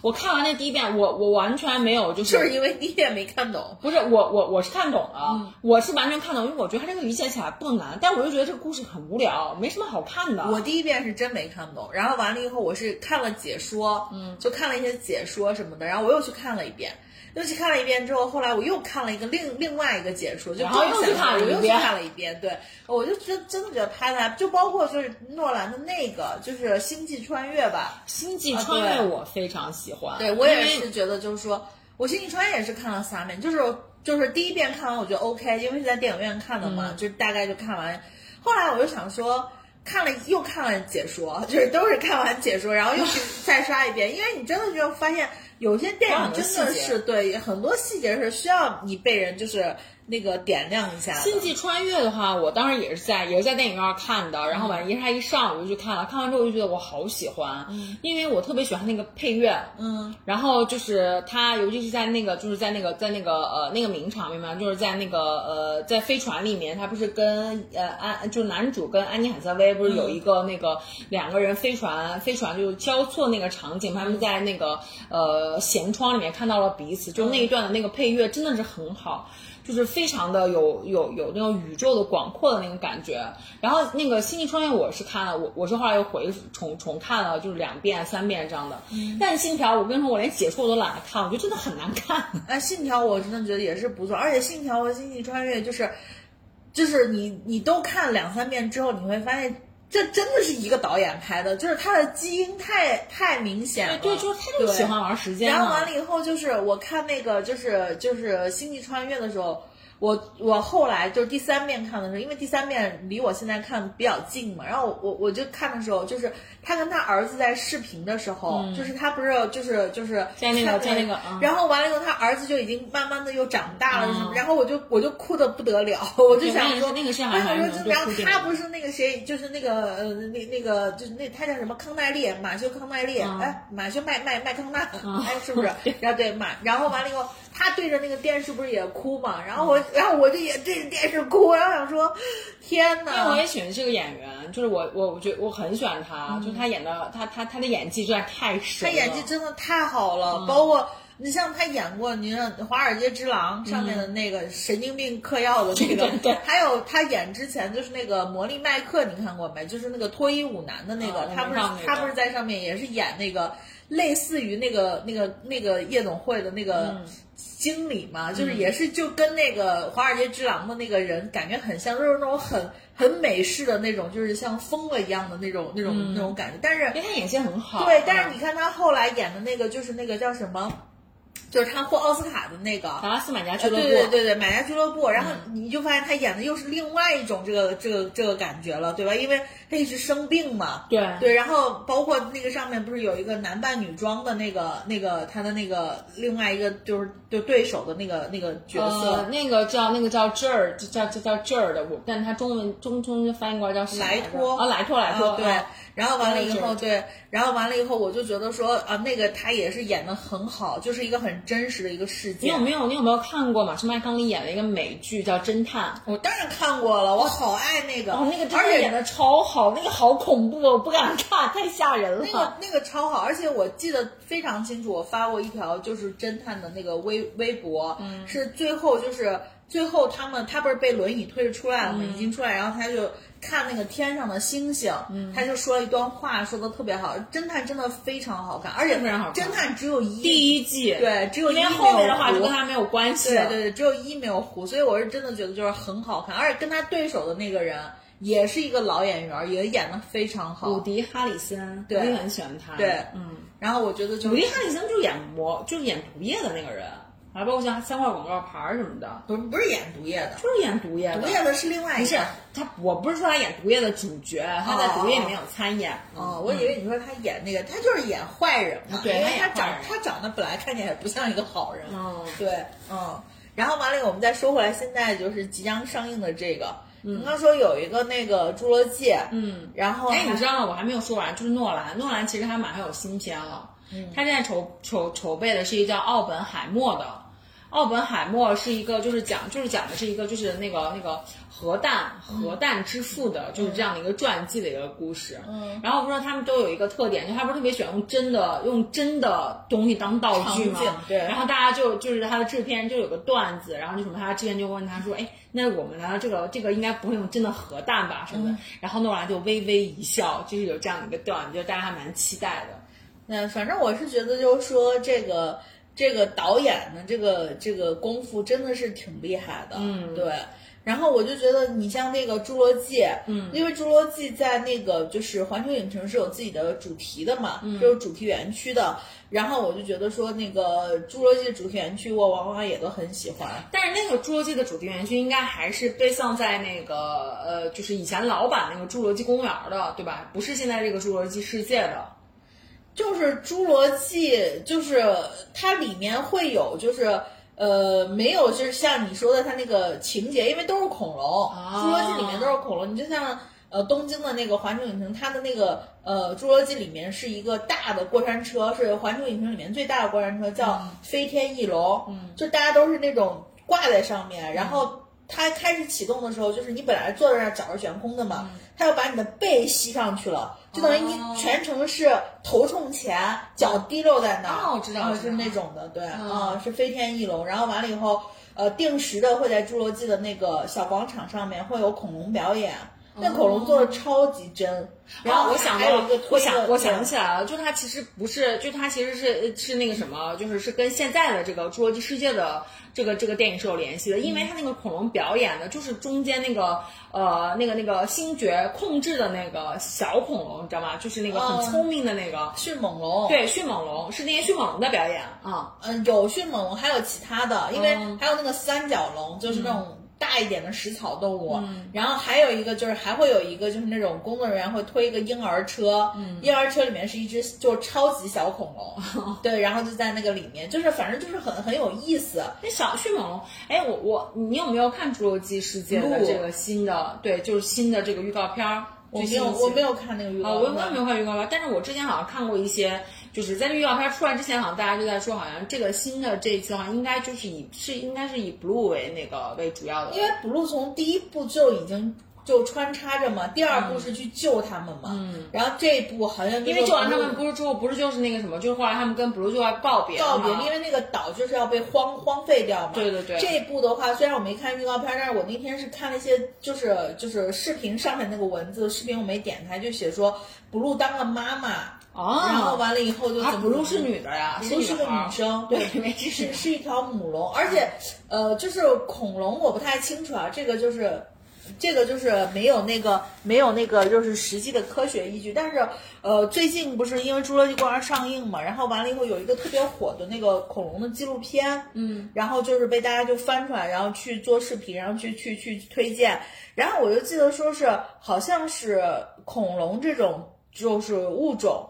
我看完那第一遍，我我完全没有就是就是因为第一遍没看懂。不是我我我是看懂了，嗯我是完全看懂，因为我觉得它这个理解起来不难，但我就觉得这个故事很无聊，没什么好看的。我第一遍是真没看懂，然后完了以后我是看了解说，嗯，就看了一些解说什么的，然后我又去看了一遍，又去看了一遍之后，后来我又看了一个另另外一个解说，就又去更详细我又去看了一遍看了一遍，对，我就真真的觉得拍的还，就包括就是诺兰的那个就是《星际穿越》吧，星际穿越我非常喜欢，对我也是觉得就是说，我《星际穿越》也是看了三遍，就是就是第一遍看完我觉得 OK，因为是在电影院看的嘛，就大概就看完。后来我就想说，看了又看了解说，就是都是看完解说，然后又去 再刷一遍，因为你真的就发现有些电影真的是对很多细节是需要你被人就是那个点亮一下。星际穿越的话，我当时也是在也是在电影院看的，然后晚上，一他一上我就去看了，看完之后我就觉得我好喜欢，因为我特别喜欢那个配乐，嗯，然后就是他，尤其是在那个就是在那个在那个呃那个名场面嘛，就是在那个呃在飞船里面，他不是跟呃安就男主跟安妮海瑟薇不是有一个那个两个人飞船飞船就是交错那个场景，他们在那个呃舷窗里面看到了彼此，就那一段的那个配乐真的是很好。就是非常的有有有那种宇宙的广阔的那种感觉。然后那个《星际穿越》我是看了，我我是后来又回重重看了，就是两遍三遍这样的。但是《信条》，我跟你说，我连解说我都懒得看，我觉得真的很难看。哎，信条我真的觉得也是不错，而且信条和星际穿越就是，就是你你都看两三遍之后，你会发现这真的是一个导演拍的，就是他的基因太太明显了。对，就是他就喜欢玩时间然。后完了以后，就是我看那个就是就是星际穿越的时候。我我后来就是第三遍看的时候，因为第三遍离我现在看比较近嘛，然后我我就看的时候，就是他跟他儿子在视频的时候，就是他不是就是就是嗯在那个看在那个嗯然后完了以后，他儿子就已经慢慢的又长大了，嗯然后我就我就哭的不得了，我就想说那个是好像我说这然后他不是那个谁，就是那个呃那那个就是那他叫什么康奈利，马修康奈利，嗯哎马修麦麦麦康纳，哎是不是？然后对马，然后完了以后，他对着那个电视不是也哭嘛？然后我然后我就也对着电视哭，然后想说天因为我！也喜欢这个演员，就是我我我觉得我很喜欢他，就是他演的他他他的演技实在太神了。他演技真的太好了，包括你像他演过，你看《华尔街之狼》上面的那个神经病嗑药的那个，对对还有他演之前就是那个《魔力麦克》，你看过没？就是那个脱衣舞男的那个，啊他不是那个他不是在上面也是演那个类似于那个那个那个夜总会的那个。嗯经理嘛，就是也是就跟那个《华尔街之狼》的那个人感觉很像，就是那种很很美式的那种，就是像疯了一样的那种那种、那种感觉。但是因为他演戏很好。对，但是嗯你看他后来演的那个，就是那个叫什么，就是他获奥斯卡的那个。达拉斯买家俱呃，乐部，对对对对，买家俱乐部，然后你就发现他演的又是另外一种这个这个这个感觉了，对吧？因为他一直生病嘛，对。对，然后包括那个上面不是有一个男扮女装的那个那个他的那个另外一个就是就对手的那个那个角色，呃，那个叫那个叫这儿，就叫就叫这儿的，我但他中文中中文翻译过来叫什么莱托。啊，莱托莱托，啊对。啊，然后完了以后，对，然后完了以后，我就觉得说啊，那个他也是演的很好，就是一个很真实的一个事件。你有没有你有没有看过马修麦康利演了一个美剧叫《侦探》？我当然看过了，我好爱那个，哦，那个真而且的演的超好，那个好恐怖，我不敢看，太吓人了。那个那个超好，而且我记得非常清楚，我发过一条就是侦探的那个微微博，嗯是最后就是最后他们他不是被轮椅推着出来了吗？嗯已经出来，然后他就看那个天上的星星，嗯他就说了一段话，说的特别好。侦探真的非常好看，而且非常好看侦探只有一第一季，对只有因为一后面的话就跟他没有关系了。对对对，只有一没有糊，所以我是真的觉得就是很好看，而且跟他对手的那个人也是一个老演员，也演的非常好。伍迪·哈里森，对我也很喜欢他。对嗯，然后我觉得就伍迪·哈里森就演魔，就是演毒液的那个人，还包括像三块广告牌儿什么的，不是不是演毒液的，就是演毒液的。毒液的是另外一不是。他，我不是说他演毒液的主角，他在毒液里面有参演。哦，我以为你说他演那个，他就是演坏人嘛，对因为他长他长得本来看起来也不像一个好人，嗯对，嗯，然后完了，我们再说回来，现在就是即将上映的这个，你刚说有一个那个《侏罗纪》，嗯，然后哎，你知道吗？我还没有说完，就是诺兰，诺兰其实他马上有新片了，他现在筹筹筹备的是一个叫《奥本海默》的。奥本海默是一个，就是讲，就是讲的是一个，就是那个那个核弹核弹之父的，就是这样的一个传记的一个故事。嗯，然后不知道他们都有一个特点，就他不是特别喜欢用真的用真的东西当道具吗？对然后大家就就是他的制片人就有个段子，然后就什么他制片就问他说，哎，那我们呢这个这个应该不会用真的核弹吧什么的？然后诺兰就微微一笑，就是有这样的一个段子，就大家还蛮期待的。嗯，反正我是觉得，就是说这个这个导演的这个这个功夫真的是挺厉害的，嗯对。然后我就觉得，你像那个《侏罗纪》，嗯，因为《侏罗纪》在那个就是环球影城是有自己的主题的嘛，嗯就是主题园区的。然后我就觉得说，那个《侏罗纪》的主题园区，我往往也都很喜欢。但是那个侏罗纪的主题园区应该还是被放在那个呃，就是以前老版那个侏罗纪公园的，对吧？不是现在这个侏罗纪世界的。就是侏罗纪，就是它里面会有，就是呃，没有，就是像你说的，它那个情节，因为都是恐龙，侏罗纪里面都是恐龙。你就像呃东京的那个环球影城，它的那个呃侏罗纪里面是一个大的过山车，是环球影城里面最大的过山车，叫飞天翼龙，嗯，就大家都是那种挂在上面，然后。它开始启动的时候，就是你本来坐在那儿脚是悬空的嘛，它要把你的背吸上去了，就等于你哦全程是头冲前，脚滴落在那儿。哦我知道是那种的，对，嗯啊，是飞天翼龙。然后完了以后，呃，定时的会在侏罗纪的那个小广场上面会有恐龙表演，那恐龙做的超级真。然后哦我想到了我想我想起来了，就它其实不是，就它其实是是那个什么，就是是跟现在的这个侏罗纪世界的这个这个电影是有联系的，因为它那个恐龙表演的就是中间那个呃那个那个星爵控制的那个小恐龙，你知道吗？就是那个很嗯聪明的那个，迅猛龙，对，迅猛龙是那些迅猛龙的表演啊。嗯，有迅猛龙，还有其他的，因为嗯还有那个三角龙，就是那种大一点的食草动物。然后还有一个就是还会有一个就是那种工作人员会推一个婴儿车，婴儿车里面是一只就是超级小恐龙，对，然后就在那个里面，就是反正就是很很有意思。那小迅猛龙，哎，我我你有没有看《侏罗纪世界》的这个新的？对，就是新的这个预告片儿。我没有我没有看那个预啊，告我我也没，有看预告片，但是我之前好像看过一些，就是在这预告片出来之前，好像大家就在说，好像这个新的这一期的话，应该就是以是应该是以 blue 为那个为主要的，因为 blue 从第一部就已经就穿插着嘛。第二部是去救他们嘛，嗯，然后这一部好像因为救完他们不是之后，不是就是那个什么，就是后来他们跟 Blue 就要告别告别，因为那个岛就是要被荒荒废掉嘛。对对对这一部的话，虽然我没看预告片，但是我那天是看了一些就是就是视频上面那个文字，视频我没点开，就写说 Blue 当了妈妈。哦，然后完了以后就啊怎么，Blue 是女的呀，Blue 是个女生，对对，，没是是一条母龙，而且呃，就是恐龙我不太清楚啊，这个就是。这个就是没有那个没有那个就是实际的科学依据，但是呃最近不是因为《侏罗纪公园》上映嘛，然后完了以后有一个特别火的那个恐龙的纪录片，嗯，然后就是被大家就翻出来，然后去做视频，然后去去去推荐，然后我就记得说是好像是恐龙这种就是物种。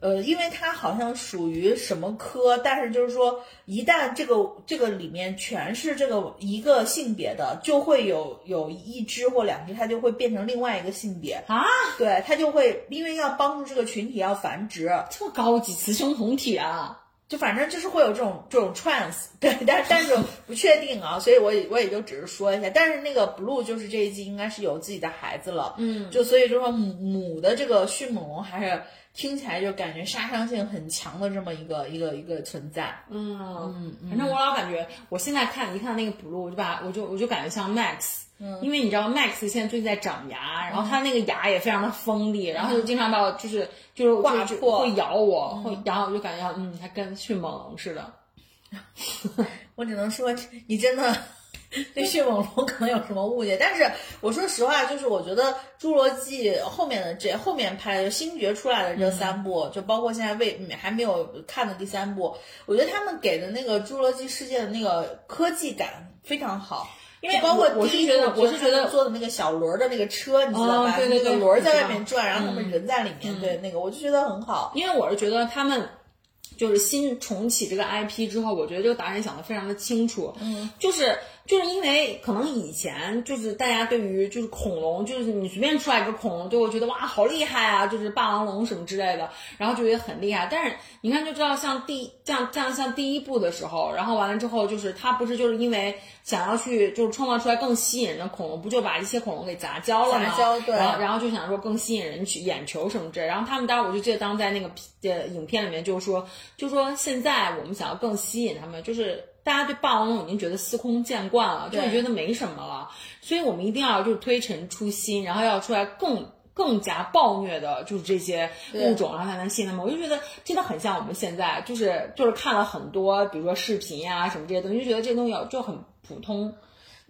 呃，因为它好像属于什么科，但是就是说，一旦这个这个里面全是这个一个性别的，就会有有一只或两只，它就会变成另外一个性别。啊，对，它就会因为要帮助这个群体要繁殖，这么高级，雌雄同体啊！就反正就是会有这种这种 trans，对，但但是 不确定啊，所以我也我也就只是说一下。但是那个 blue 就是这一季应该是有自己的孩子了，嗯，就所以就说母母的这个迅猛龙还是听起来就感觉杀伤性很强的这么一个一个一个存在。嗯，反正我老感觉，我现在看一看那个 Blue，我就把我就我就感觉像 Max，嗯，因为你知道 Max 现在最近在长牙，然后他那个牙也非常的锋利，然后就经常把我就是就是就划破会咬我，会，然后我就感觉嗯，它跟迅猛龙似的。我只能说，你真的 对迅猛龙可能有什么误解。但是我说实话，就是我觉得《侏罗纪》后面的这后面拍的星爵出来的这三部，就包括现在未还没有看的第三部，我觉得他们给的那个《侏罗纪世界》的那个科技感非常好。因为包括我我是觉得我是觉得做的那个小轮儿的那个车，你知道吧？哦对对对那个轮儿在外面转，然后他们人在里面，对那个我就觉得很好。因为我是觉得他们就是新重启这个 IP 之后，我觉得这个达人想的非常的清楚，嗯，就是就是因为可能以前就是大家对于就是恐龙，就是你随便出来一个恐龙，就会觉得哇好厉害啊，就是霸王龙什么之类的，然后就觉得很厉害。但是你看就知道，像第这样这样像第一部的时候，然后完了之后，就是他不是就是因为想要去就是创造出来更吸引人的恐龙，不就把一些恐龙给杂交了吗？杂交对然后然后就想说更吸引人去眼球什么之类。然后他们当时我就记得当时在那个呃影片里面就是说，就说现在我们想要更吸引他们，就是大家对霸王龙已经觉得司空见惯了，就会觉得没什么了，所以我们一定要就是推陈出新，然后要出来更。更加暴虐的，就是这些物种，然后才能吸引他们。我就觉得真的很像我们现在，就是就是看了很多，比如说视频呀、什么这些东西，就觉得这东西就很普通。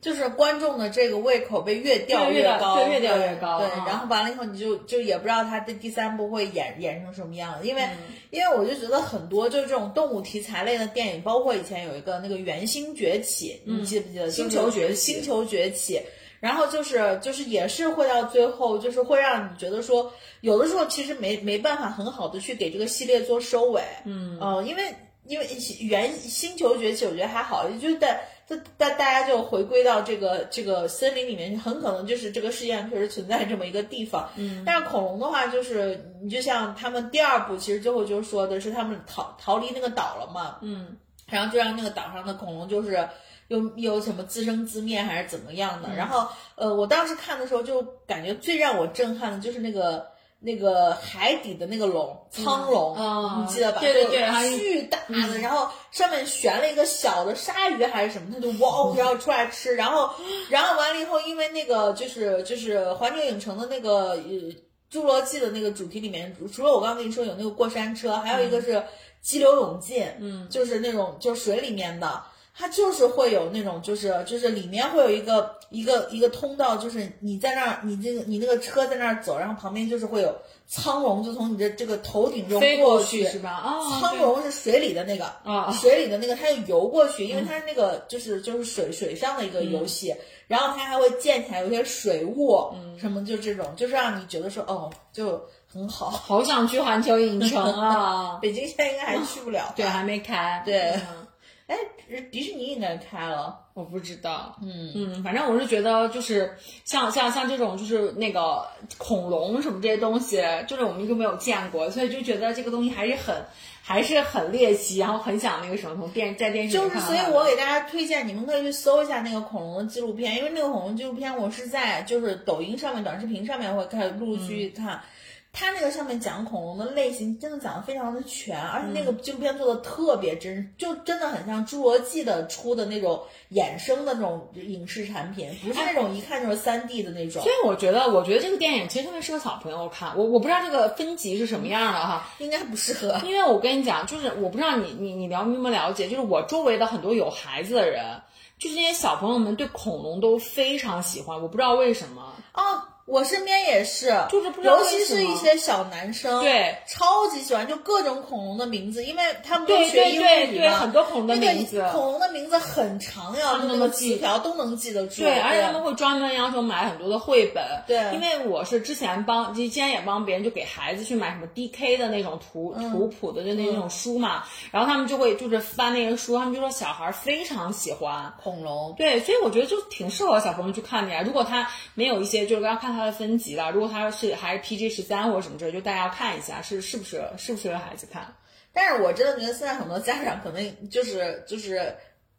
就是观众的这个胃口被越吊越高，对越吊越高对，嗯然后完了以后，你就就也不知道他的第三部会演演成什么样子，因为、嗯因为我就觉得很多就是这种动物题材类的电影，包括以前有一个那个《原星崛起》，你记不记得？嗯星球崛起星球崛起。然后就是就是也是会到最后，就是会让你觉得说，有的时候其实没没办法很好的去给这个系列做收尾，嗯呃，因为因为原星球崛起，我觉得还好，就是在大大大家就回归到这个这个森林里面，很可能就是这个世界上确实存在这么一个地方。嗯，但是恐龙的话，就是你就像他们第二部，其实最后就说的是他们逃逃离那个岛了嘛。嗯，然后就让那个岛上的恐龙就是又又什么自生自灭还是怎么样的。然后呃，我当时看的时候就感觉最让我震撼的就是那个。那个海底的那个龙，苍龙，嗯你记得吧？对对对巨大的，然后上面悬了一个小的鲨鱼还是什么，它就哇，然后出来吃，然后，然后完了以后，因为那个就是就是环球影城的那个呃侏罗纪的那个主题里面，除了我刚刚跟你说有那个过山车，还有一个是激流勇进，嗯，就是那种就是水里面的。它就是会有那种，就是就是里面会有一个一个一个通道，就是你在那儿，你这个你那个车在那儿走，然后旁边就是会有苍龙，就从你的这个头顶中飞过去是吧？啊，苍龙是水里的那个啊水里的那个，它就游过去，因为它是那个就是就是水水上的一个游戏，然后它还会溅起来有一些水雾，嗯什么就这种，就是让你觉得说哦，就很好。好想去环球影城啊！北京现在应该还去不了吧，对，还没开。对嗯哎，迪士尼应该开了，我不知道，嗯嗯，反正我是觉得就是像像像这种就是那个恐龙什么这些东西，就是我们就没有见过，所以就觉得这个东西还是很还是很猎奇，然后很想那个什么从电在电视里就是，所以我给大家推荐，你们可以去搜一下那个恐龙的纪录片，因为那个恐龙纪录片我是在就是抖音上面、短视频上面会看，陆陆续续看。它那个上面讲恐龙的类型真的讲的非常的全，而且那个纪录片做的特别真，就真的很像《侏罗纪》的出的那种衍生的那种影视产品，不是那种一看就是三 D 的那种所。以我觉得，我觉得这个电影其实特别适合小朋友看。我我不知道这个分级是什么样的哈，应该不适合。因为我跟你讲，就是我不知道你你你了明不了解，就是我周围的很多有孩子的人，就是这些小朋友们对恐龙都非常喜欢，我不知道为什么。哦，我身边也是，就是不知道尤其是一些小男生，对，超级喜欢，就各种恐龙的名字，因为他们都对学英对对对，语嘛很多恐龙的名字。恐龙的名字很长呀，他们记条都能记得住。对，而且他们会专门要求买很多的绘本。对因为我是之前帮，之前也帮别人，就给孩子去买什么 DK 的那种图嗯图谱的，就那那种书嘛。然后他们就会就是翻那个书，他们就说小孩非常喜欢。恐龙，对，所以我觉得就挺适合小朋友去看的呀。如果他没有一些，就是要看他的分级了。如果它是还是 PG 十三或者什么之类，就大家要看一下是是不是是不适合孩子看。但是我真的觉得现在很多家长可能就是就是。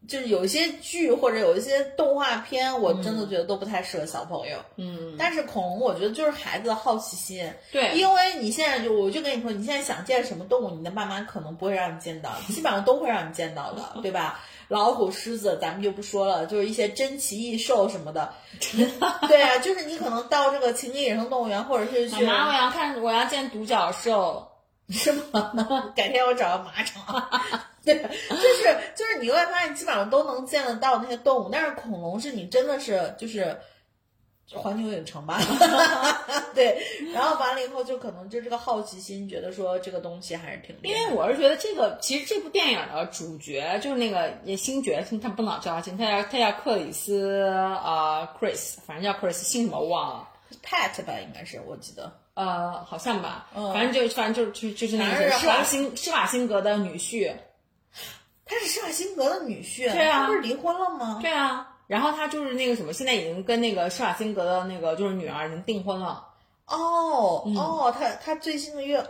就是有一些剧或者有一些动画片，我真的觉得都不太适合小朋友。嗯，但是恐龙，我觉得就是孩子的好奇心。对，因为你现在就，我就跟你说，你现在想见什么动物，你的爸妈可能不会让你见到，基本上都会让你见到的，对吧？老虎、狮子，咱们就不说了，就是一些珍奇异兽什么的。对啊，就是你可能到这个情景野生动物园，或者是去妈妈，我要看，我要见独角兽。是吗？改天我找个马场。对，就是就是你会发现基本上都能见得到那些动物，但是恐龙是你真的是就是。环球影城吧，对，然后完了以后就可能就这个好奇心，觉得说这个东西还是挺厉因。为我是觉得这个，其实这部电影的主角就是那个星爵，他不能叫他星，他叫他叫克里斯呃 Chris，反正叫 Chris，姓什么我忘了，Pat 吧，应该是我记得。呃，好像吧，嗯反正就反正就就就是那个施瓦辛施瓦辛格的女婿，他是施瓦辛格的女婿，对啊他不是离婚了吗？对啊，然后他就是那个什么，现在已经跟那个施瓦辛格的那个就是女儿已经订婚了，哦、哦，他他最新的月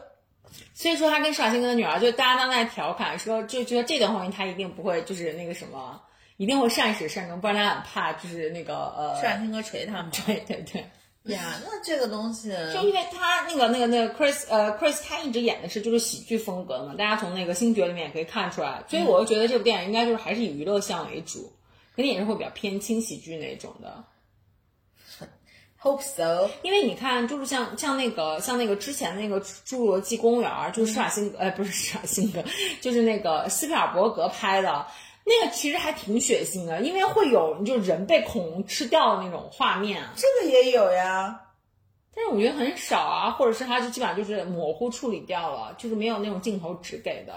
所以说他跟施瓦辛格的女儿就大家都在调侃说，就觉得这段婚姻他一定不会就是那个什么，一定会善始善终，不然他很怕就是那个呃，施瓦辛格锤他嘛。对对对。呀，那这个东西，就因为他那个那个那个 Chris 呃 Chris 他一直演的是就是喜剧风格嘛，大家从那个星爵里面也可以看出来，所以我就觉得这部电影应该就是还是以娱乐向为主，肯定也是会比较偏轻喜剧那种的。hope so。因为你看，就是像像那个像那个之前那个《侏罗纪公园》，就是施瓦辛格，呃，不是施瓦辛格，就是那个斯皮尔伯格拍的。那个其实还挺血腥的，因为会有就人被恐龙吃掉的那种画面，这个也有呀，但是我觉得很少啊，或者是它就基本上就是模糊处理掉了，就是没有那种镜头只给的。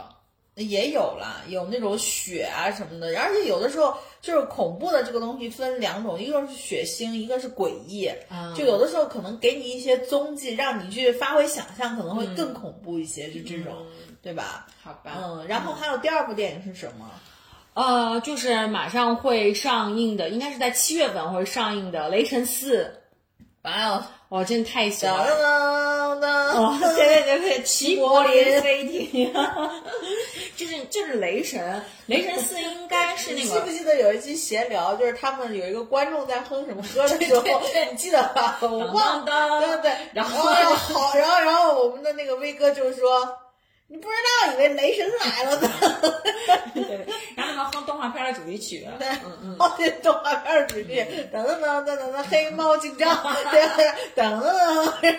也有啦，有那种血啊什么的，而且有的时候就是恐怖的这个东西分两种，一个是血腥，一个是诡异。嗯就有的时候可能给你一些踪迹，让你去发挥想象，可能会更恐怖一些，就这种，对吧？好吧，嗯，然后还有第二部电影是什么？呃，就是马上会上映的，应该是在七月份会上映的《雷神四》。哇哦，我真的太喜欢当了。当当哦，对对对对，齐柏林飞艇，就是就是雷神，雷神四应该是那个记不。记得有一期闲聊，就是他们有一个观众在哼什么歌的时候，你记得吧？我忘当当对对对，然后好，然后然后我们的那个威哥就说。你不知道，以为雷神来了呢。然后那个哼动画片的主题曲，对嗯嗯，哦，这动画片儿主题，噔噔噔噔噔噔，黑猫警长，对对，噔噔噔，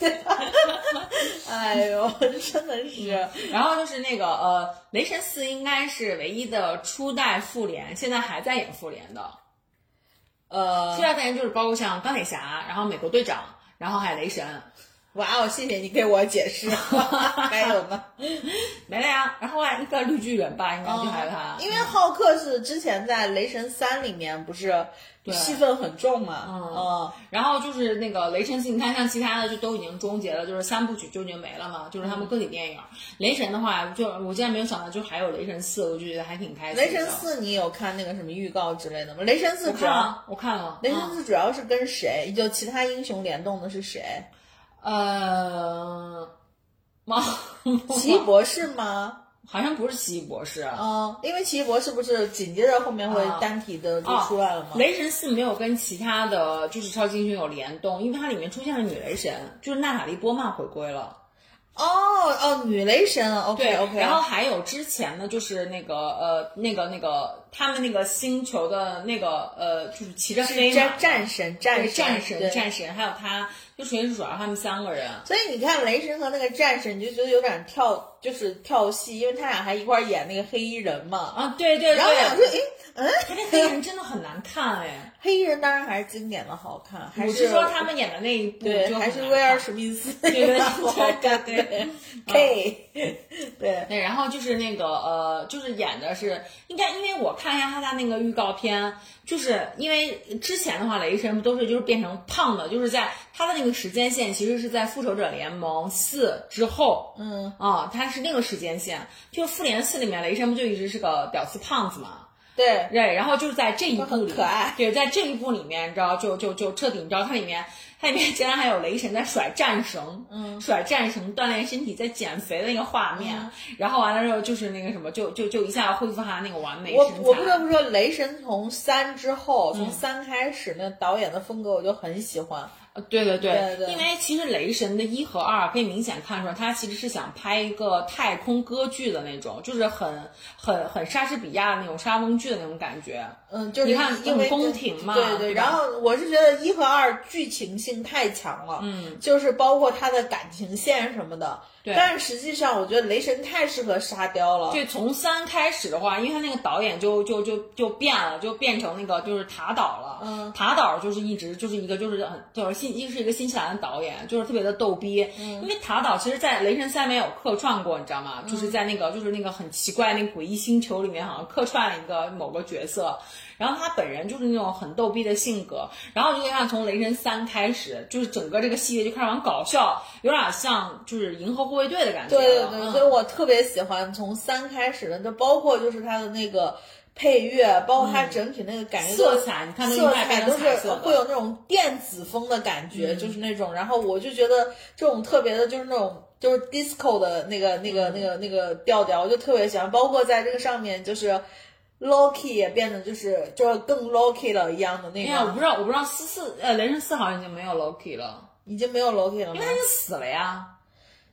对吧？哎呦，真的是，然后就是那个呃，雷神四应该是唯一的初代复联，现在还在演复联的。呃初，代复联就是包括像钢铁侠，然后美国队长，然后还有雷神。哇哦，谢谢你给我解释。还有呢？没了呀。然后啊，一个绿巨人吧，应该就还有他。因为浩克是之前在《雷神三》里面不是戏份很重嘛，嗯，然后就是那个雷神四，你看像其他的就都已经终结了，就是三部曲就已经没了嘛，就是他们个体电影。雷神的话，就我竟然没有想到，就还有雷神四，我就觉得还挺开心。雷神四你有看那个什么预告之类的吗？雷神四主要我看了，雷神四主要是跟谁？就其他英雄联动的是谁？呃，吗？奇异博士吗？好像不是奇异博士，嗯，因为奇异博士不是紧接着后面会单体的就出来了吗？雷神四没有跟其他的就是超级英雄有联动，因为它里面出现了女雷神，就是娜塔莉波曼回归了。哦哦，女雷神，OK OK。然后还有之前呢，就是那个呃，那个那个他们那个星球的那个呃，就是骑着飞战战神战战神战神，还有他。就纯是主要他们三个人，所以你看雷神和那个战神，你就觉得有点跳，就是跳戏，因为他俩还一块演那个黑衣人嘛。啊，对对对。然后想说，哎，嗯，他那黑衣人真的很难看哎。黑衣人当然还是经典的好看，还是说他们演的那一部对，还是威尔史密斯 对对对 对，K，对对，然后就是那个呃，就是演的是应该，因为我看一下他的那个预告片，就是因为之前的话，雷神不都是就是变成胖的，就是在他的那个时间线，其实是在复仇者联盟四之后，嗯啊，他是那个时间线，就复联四里面雷神不就一直是个屌丝胖子嘛。对对，然后就是在这一部里，可爱。对，在这一部里面，你知道，就就就彻底，你知道，它里面它里面竟然还有雷神在甩战绳，嗯，甩战绳锻炼身体，在减肥的那个画面。然后完了之后，就是那个什么，就就就一下恢复他那个完美身材。我我不得不说，雷神从三之后，从三开始，那导演的风格我就很喜欢。对对对，因为其实雷神的一和二可以明显看出来，他其实是想拍一个太空歌剧的那种，就是很很很莎士比亚的那种莎翁剧的那种感觉。嗯，就是你看因为宫廷嘛，对对。然后我是觉得一和二剧情性太强了，嗯，就是包括他的感情线什么的。对。但是实际上，我觉得雷神太适合沙雕了。对，从三开始的话，因为他那个导演就就就就变了，就变成那个就是塔岛了。嗯。塔岛就是一直就是一个就是很就是新一是一个新西兰的导演，就是特别的逗逼。嗯。因为塔岛其实，在雷神三里面有客串过，你知道吗？就是在那个就是那个很奇怪那个诡异星球里面，好像客串了一个某个角色。然后他本人就是那种很逗逼的性格，然后就像从雷神三开始，就是整个这个系列就开始往搞笑，有点像就是银河护卫队的感觉。对对对，所以我特别喜欢从三开始的，就包括就是他的那个配乐，包括他整体那个感觉色彩，你看色彩都是会有那种电子风的感觉，就是那种。然后我就觉得这种特别的，就是那种就是 disco 的那个那个那个那个调调，我就特别喜欢。包括在这个上面就是。Loki 也变得就是就是更 Loki 了一样的那个。哎呀，我不知道，我不知道四四呃，雷神四好像已经没有 Loki 了，已经没有 Loki 了，因为他死了呀。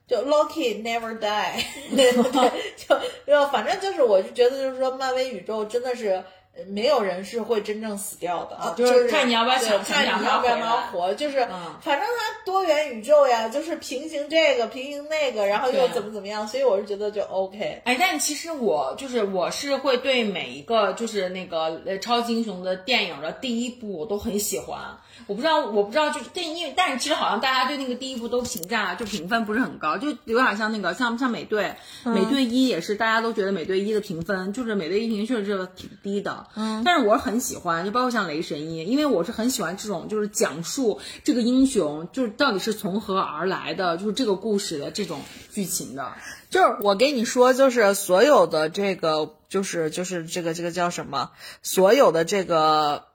就 Loki never die，对对，就就反正就是，我就觉得就是说，漫威宇宙真的是。没有人是会真正死掉的，就是看你要不要想，看你要不要活，就是反正它多元宇宙呀，就是平行这个，平行那个，然后又怎么怎么样，所以我是觉得就 OK。哎，但其实我就是我是会对每一个就是那个呃超级英雄的电影的第一部我都很喜欢。我不知道，我不知道，就是对，因为但是其实好像大家对那个第一部都评价就评分不是很高，就有点像那个像像美队，美队一也是大家都觉得美队一的评分就是美队一评确实是挺低的，嗯，但是我是很喜欢，就包括像雷神一，因为我是很喜欢这种就是讲述这个英雄就是到底是从何而来的，就是这个故事的这种剧情的，就是我给你说，就是所有的这个就是就是这个这个叫什么，所有的这个。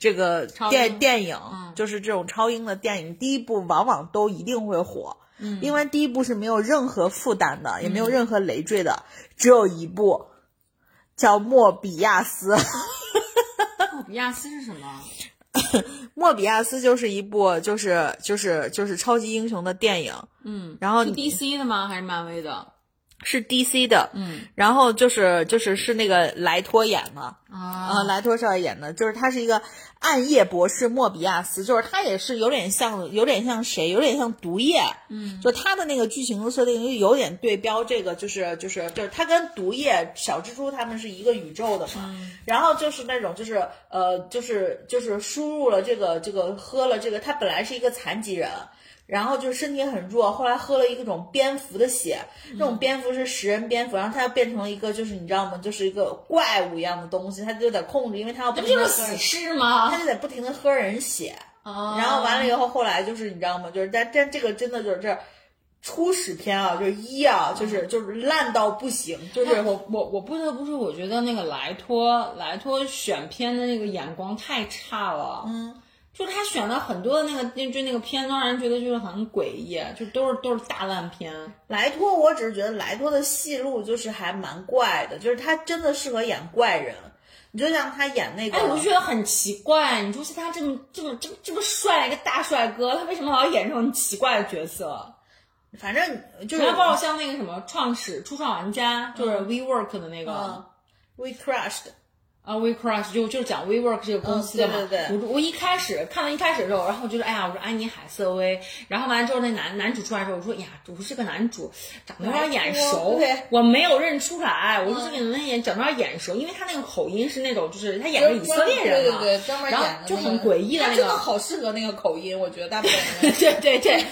这个电电影就是这种超英的电影，第一部往往都一定会火，因为第一部是没有任何负担的，也没有任何累赘的，只有一部叫《莫比亚斯》。莫比亚斯是什么？莫比亚斯就是一部就是就是就是超级英雄的电影。嗯，然后是 DC 的吗？还是漫威的？是 DC 的，嗯，然后就是就是是那个莱托演的啊，莱托少爷演的，就是他是一个暗夜博士莫比亚斯，就是他也是有点像有点像谁，有点像毒液，嗯，就他的那个剧情的设定有点对标这个，就是就是就是他跟毒液、小蜘蛛他们是一个宇宙的嘛，然后就是那种就是呃就是就是输入了这个这个喝了这个，他本来是一个残疾人。然后就身体很弱，后来喝了一个种蝙蝠的血，那种蝙蝠是食人蝙蝠，然后它变成了一个就是你知道吗？就是一个怪物一样的东西，它就得控制，因为它要不停的就是死尸吗？它就得不停的喝人血，啊然后完了以后，后来就是你知道吗？就是但但这个真的就是这初始篇啊，就是一啊，就是就是烂到不行，就是我我我不得不说，我觉得那个莱托莱托选片的那个眼光太差了，嗯，就是他选了很多的那个就就那个片，都让人觉得就是很诡异，就都是都是大烂片。莱托，我只是觉得莱托的戏路就是还蛮怪的，就是他真的适合演怪人。你就像他演那个，哎，我就觉得很奇怪，你说是他这么这么这么这么帅一个大帅哥，他为什么老演这种奇怪的角色？反正就是然后包括像那个什么创始初创玩家，就是 WeWork 的那个。嗯，We Crushed，啊，We Crush 就就是讲 WeWork 这个公司的嘛。嗯对对我我一开始看到一开始的时候，然后我就说，哎呀，我说安妮海瑟薇。然后完了之后，那男男主出来的时候，我说，呀，我说这个男主长得有点眼熟我没有认出来。我说这个男演长得有点眼熟，因为他那个口音是那种，就是他演的以色列人嘛，对对对，专门然后就很诡异的那个。他真的好适合那个口音，我觉得大部分人 对对对。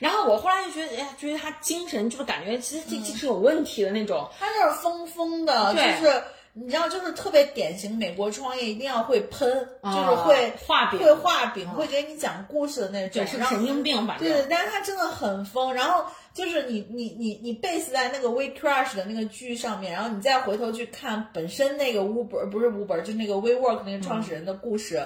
然后我后来就觉得，哎呀，觉得他精神就是感觉其实这这是有问题的那种。他就是疯疯的，就是你知道，就是特别典型美国创业一定要会喷，啊就是会画饼会画饼，会给你讲故事的那种对，，是神经病，反正。对，但是他真的很疯。然后就是你你你你 base 在那个 We Crush 的那个剧上面，然后你再回头去看本身那个 Uber 不是 Uber，就是那个 WeWork 那个创始人的故事，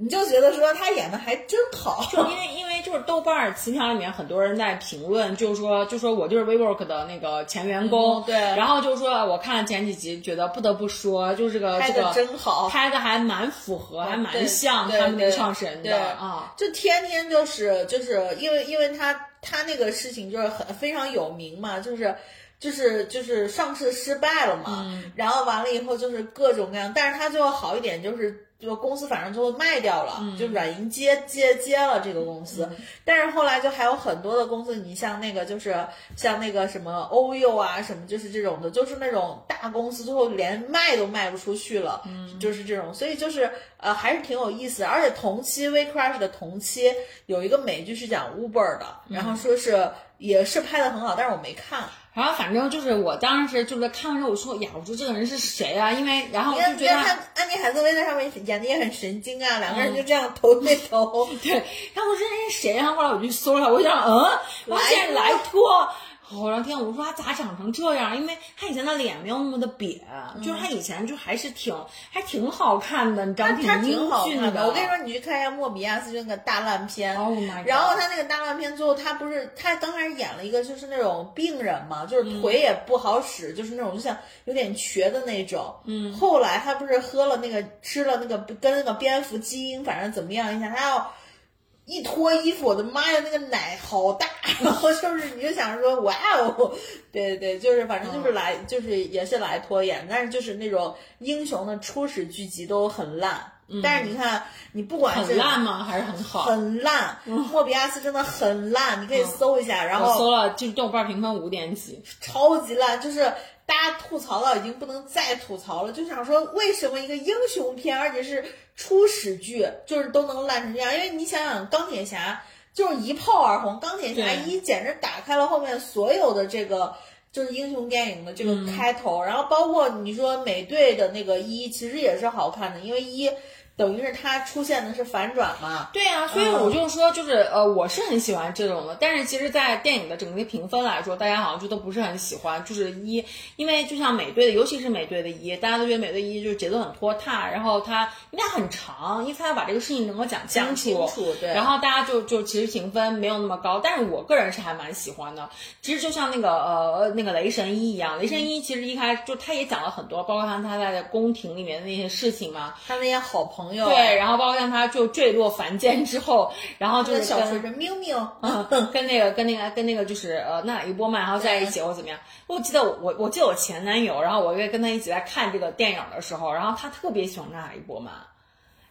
你就觉得说他演的还真好。就因为因为就是豆瓣儿词条里面很多人在评论，就是说就说我就是 WeWork 的那个前员工，嗯对然后就说我看了前几集，觉得不得不说，就是这个拍的这个真好，拍的还蛮符合，还蛮像他们那个对创始人对的啊。就天天就是就是因为因为他他那个事情就是很非常有名嘛，就是。就是就是上市失败了嘛，嗯。然后完了以后就是各种各样，但是他最后好一点，就是就公司反正最后卖掉了，嗯。就软银接接接了这个公司，但是后来就还有很多的公司，你像那个就是像那个什么欧佑啊什么，就是这种的，就是那种大公司最后连卖都卖不出去了，就是这种，所以就是呃还是挺有意思，而且同期 We Crash 的同期有一个美剧是讲 Uber 的，然后说是也是拍的很好，但是我没看。然后反正就是我当时就是看完之后，我说呀，我说这个人是谁啊？因为然后我就觉得安妮海瑟薇在上面演的也很神经啊，两个人就这样头对头。对，然后我说这是谁啊？后来我就搜了，我想，嗯，我发现莱托。我然后天，我说他咋长成这样？因为他以前的脸没有那么的瘪，就是他以前就还是挺还挺好看的，你知道吗？他挺好的，我跟你说，你去看一下莫比亚斯就那个大烂片。，Oh 然后他那个大烂片最后，他不是他刚开始演了一个就是那种病人嘛，就是腿也不好使，就是那种就像有点瘸的那种。嗯。后来他不是喝了那个吃了那个跟那个蝙蝠基因反正怎么样一下，他要一脱衣服，我的妈呀，那个奶好大，然后就是你就想说哇哦，对对对，就是反正就是来、就是也是来拖演，但是就是那种英雄的初始剧集都很烂。但是你看，你不管是很烂吗？还是很好？很烂，莫比亚斯真的很烂，你可以搜一下，然后我搜了，就是豆瓣评分五点几。超级烂，就是大家吐槽到已经不能再吐槽了，就想说为什么一个英雄片，而且是初始剧，就是都能烂成这样？因为你想想，钢铁侠就是一炮而红，钢铁侠一简直打开了后面所有的这个。就是英雄电影的这个开头，然后包括你说美队的那个一，其实也是好看的，因为一等于是它出现的是反转嘛，对啊，所以我就说，就是呃，我是很喜欢这种的，但是其实，在电影的整个评分来说，大家好像就都不是很喜欢。就是一，因为就像美队的，尤其是美队的一，大家都觉得美队一就是节奏很拖沓，然后它因为它很长，因为它要把这个事情能够讲清楚对然后大家就就其实评分没有那么高，但是我个人是还蛮喜欢的。其实就像那个呃那个雷神一一样，雷神一其实一开就他也讲了很多，包括他他在宫廷里面的那些事情嘛，他那些好朋友，对，然后包括像他就坠落凡间之后，然后就是跟小水人明明，嗯，跟那个跟那个跟那个就是呃娜塔莉波曼，然后在一起或者怎么样。我记得我我记得我前男友，然后我跟他一起在看这个电影的时候，然后他特别喜欢娜塔莉波曼。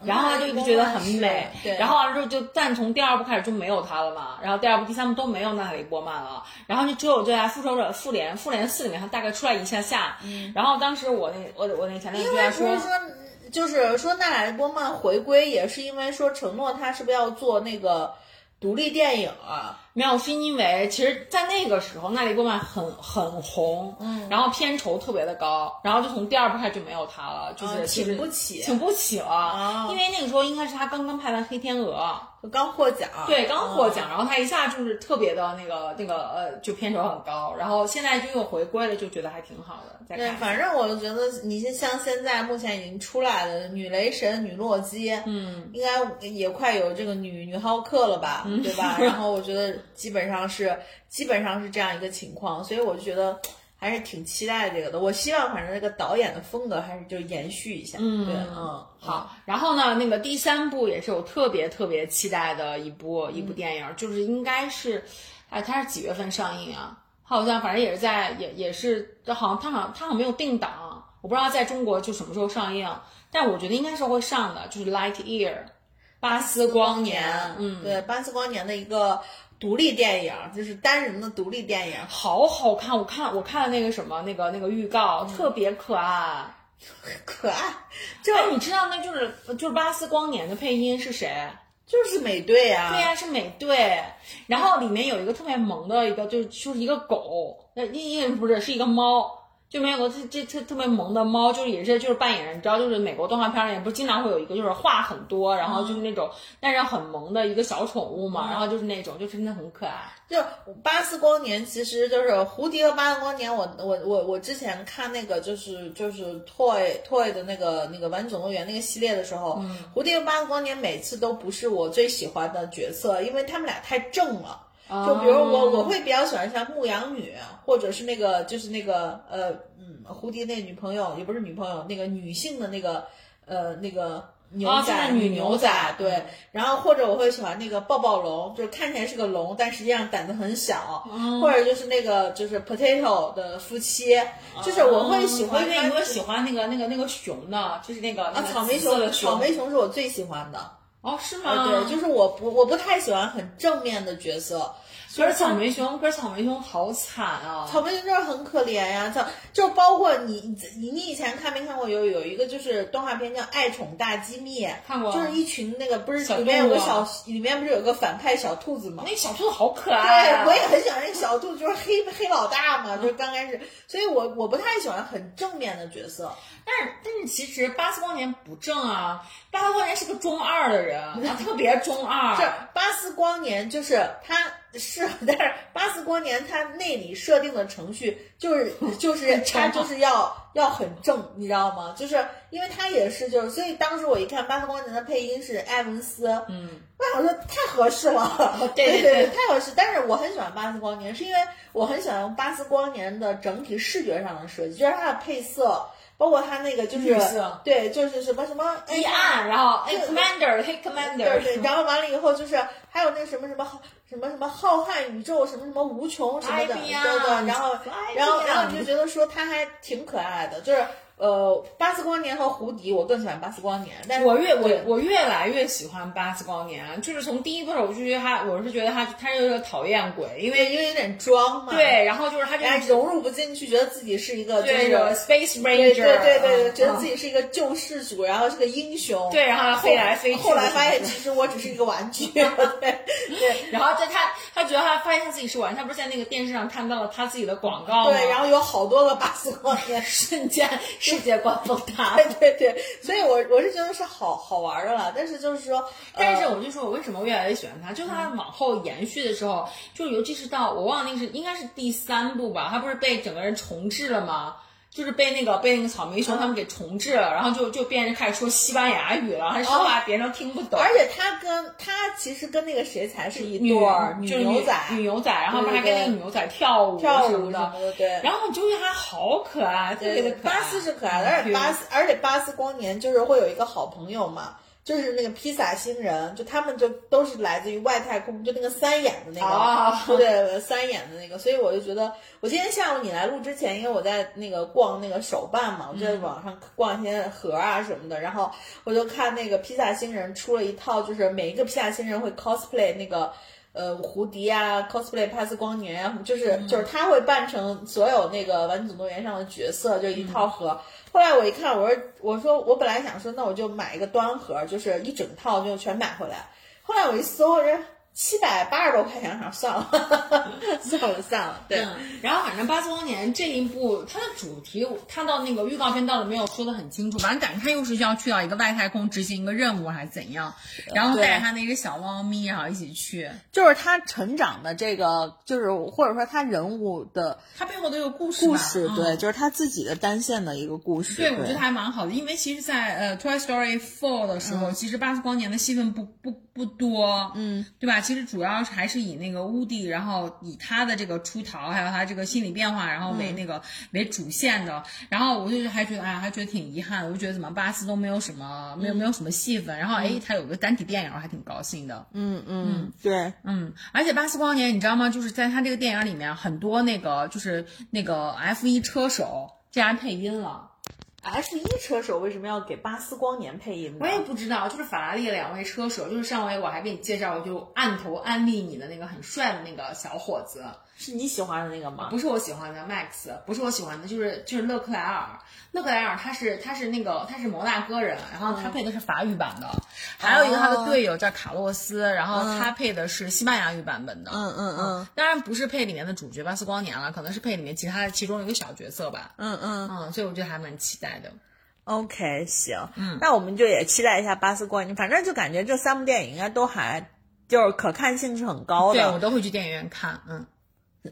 然后他就一直觉得很美，对。然后完了之后就但从第二部开始就没有他了嘛，然后第二部、第三部都没有娜塔莉波曼了，然后就只有就在复仇者复联复联四里面他大概出来一下下，然后当时我那我我那前男友就在说，就是说娜塔莉波曼回归也是因为说承诺他是不是要做那个独立电影啊？没有，是因为其实，在那个时候，娜莉波曼很很红，嗯，然后片酬特别的高，然后就从第二部开始就没有她了，就是、请不起。请不起了，啊因为那个时候应该是她刚刚拍完《黑天鹅》，刚获奖，对，刚获奖，嗯然后她一下就是特别的那个那个呃，就片酬很高，然后现在就又回归了，就觉得还挺好的。再对，反正我就觉得你像现在目前已经出来的女雷神、女洛基，嗯，应该也快有这个女女浩克了吧，对吧？然后我觉得基本上是基本上是这样一个情况，所以我就觉得 还是挺期待这个的。我希望反正这个导演的风格还是就延续一下，嗯对，嗯，好，然后呢，那个第三部也是我特别特别期待的一部一部电影，就是应该是，哎，它是几月份上映啊？好像反正也是在也也是，好像它好像它好像没有定档，我不知道在中国就什么时候上映，但我觉得应该是会上的，就是 Light Year，巴斯光年，嗯，对，巴斯光年的一个独立电影，就是单人的独立电影，好好看，我看我看了那个什么那个那个预告，特别可爱。可爱，就哎，你知道那就是就是巴斯光年的配音是谁？就是美队啊，对呀、是美队。然后里面有一个特别萌的一个，就就是一个狗，呃，一一不是是一个猫，就没有个这这特特别萌的猫，就是也是就是扮演人，你知道，就是美国动画片里面不是经常会有一个就是话很多，然后就是那种但是很萌的一个小宠物嘛，然后就是那种就真的很可爱。就巴斯光年，其实就是蝴蝶和巴斯光年我。我我我之前看那个就是就是 Toy Toy 的那个那个玩具总动员那个系列的时候，蝴蝶和巴斯光年每次都不是我最喜欢的角色，因为他们俩太正了。就比如我我会比较喜欢像牧羊女，或者是那个就是那个呃嗯蝴蝶那女朋友也不是女朋友，那个女性的那个呃那个。牛哦仔、就是女牛牛仔对，然后或者我会喜欢那个抱抱龙，就是看起来是个龙，但实际上胆子很小，嗯或者就是那个就是 Potato 的夫妻，就是我会喜欢因为我喜欢那个那个那个熊呢，就是那个那啊，个草莓熊，草莓熊是我最喜欢的。哦，是吗？啊，对，就是我不我不太喜欢很正面的角色，可是草莓熊，可是草莓熊好惨啊！草莓熊就是很可怜呀，草就包括你你你以前看没看过有有一个就是动画片叫《爱宠大机密》，看过就是一群那个不是里面有个小里面不是有个反派小兔子吗？那小兔子好可爱、啊，对，我也很喜欢那小兔子，就是黑黑老大嘛，就是刚开始，所以我我不太喜欢很正面的角色。但是但是其实巴斯光年不正啊，巴斯光年是个中二的人，他 特别中二。是巴斯光年，就是他是，但是巴斯光年他那里设定的程序就是 就是他就是要要很正，你知道吗？就是因为他也是就是，所以当时我一看巴斯光年的配音是艾文斯，嗯，我想说太合适了，对对对对太合适。但是我很喜欢巴斯光年，是因为我很喜欢巴斯光年的整体视觉上的设计，就是它的配色。包括他那个就是对，就是什么什么 A 暗，然后 A，commander，黑，commander，对对，然后完了以后就是还有那什么什么浩什么什么浩瀚宇宙什么什么无穷什么的，对对，然后然后然后你就觉得说他还挺可爱的，就是呃巴斯光年和胡迪，我更喜欢巴斯光年，但是我越我我越来越喜欢巴斯光年，就是从第一部我就觉得他，我是觉得他他是个讨厌鬼，因为因为有点装嘛，，对，然后就是他就是融入不进去，觉得自己是一个就是对 Space 对 Ranger，对对对，嗯觉得自己是一个救世主，然后是个英雄，对，然后他飞来飞去，后来发现其实我只是一个玩具，对对。然后在他他觉得他发现他自己是玩，他不是在那个电视上看到了他自己的广告吗？对，然后有好多个巴斯光年，瞬间 世界观崩塌。对对对，所以我我是觉得是好好玩的了，但是就是说，但是呃我就说，我为什么越来越喜欢他？就他往后延续的时候，就尤其是到我忘了那个是应该是第三部吧，他不是被整个人重置了吗？就是被那个被那个草莓熊他们给重置了，然后就就变成开始说西班牙语了，还说话别人都听不懂。而且他跟他其实跟那个谁才是一对儿女就是牛仔女牛仔，然后还跟那个女牛仔跳舞跳舞的，的，对。然后你就觉得他好可爱，特别的可爱。巴斯是可爱的，而且巴斯，而且巴斯光年就是会有一个好朋友嘛，就是那个披萨星人，就他们就都是来自于外太空，就那个三眼的那个，啊 对对，三眼的那个，所以我就觉得，我今天下午你来录之前，因为我在那个逛那个手办嘛，我就在网上逛一些盒啊什么的，然后我就看那个披萨星人出了一套，就是每一个披萨星人会 cosplay 那个。呃，胡迪啊，cosplay 帕斯光年啊，就是、就是他会扮成所有那个《玩具总动员》上的角色，就一套盒。后来我一看，我说我说我本来想说，那我就买一个端盒，就是一整套就全买回来。后来我一搜，人七百八十多块钱，想 算了，算了算了。对，嗯，然后反正八四光年这一部，它的主题，它到那个预告片到底没有说的很清楚，反正感觉他又是要去到一个外太空执行一个任务还是怎样，然后带着他那个小猫咪，然后一起去，就是他成长的这个，就是或者说他人物的他背后都有故事。故事，嗯对，就是他自己的单线的一个故事。对，我觉得还蛮好的，因为其实在，呃《Toy Story Four》的时候，其实巴斯光年的戏份不不不多，嗯，对吧？其实主要还是以那个乌迪，然后以他的这个出逃，还有他这个心理变化，然后为那个、为主线的。然后我就还觉得，哎呀，还觉得挺遗憾的，我就觉得怎么巴斯都没有什么，没有没有什么戏份。然后哎，他有个单体电影，我还挺高兴的。嗯嗯，对，嗯，而且巴斯光年，你知道吗？就是在他这个电影里面，很多那个就是那个 F 一车手竟然配音了。F 一车手为什么要给巴斯光年配音？我也不知道，就是法拉利两位车手，就是上回我还给你介绍，就按头安利你的那个很帅的那个小伙子，是你喜欢的那个吗？不是我喜欢的 Max，不是我喜欢的，就是就是勒克莱尔。勒克莱尔他是他是那个他是摩纳哥人，然后他配的是法语版的，还有一个他的队友叫卡洛斯，然后他配的是西班牙语版本的。嗯嗯嗯当然不是配里面的主角巴斯光年了，可能是配里面其他的其中一个小角色吧。嗯嗯嗯，所以我觉得还蛮期待的。，OK，行，嗯，那我们就也期待一下巴斯光年，反正就感觉这三部电影应该都还就是可看性是很高的对，我。都会去电影院看。嗯，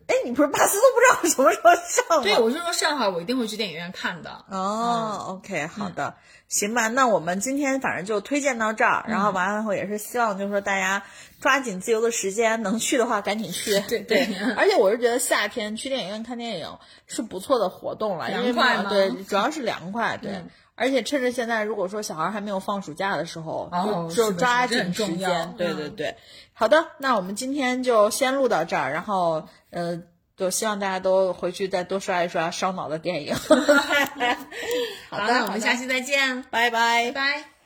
哎，你不是巴斯都不知道什么时候上吗？对，我就说上海我一定会去电影院看的。哦、o k 好的，行吧，那我们今天反正就推荐到这儿，然后完了后也是希望就是说大家抓紧自由的时间，能去的话赶紧去。对对 而且我是觉得夏天去电影院看电影是不错的活动了，因为凉快吗对，主要是凉快，对。而且趁着现在，如果说小孩还没有放暑假的时候，哦就是的抓紧时间。对嗯对对，好的，那我们今天就先录到这儿，然后呃，就希望大家都回去再多刷一刷烧脑的电影。好的，好的，我们下期再见，拜拜拜。拜。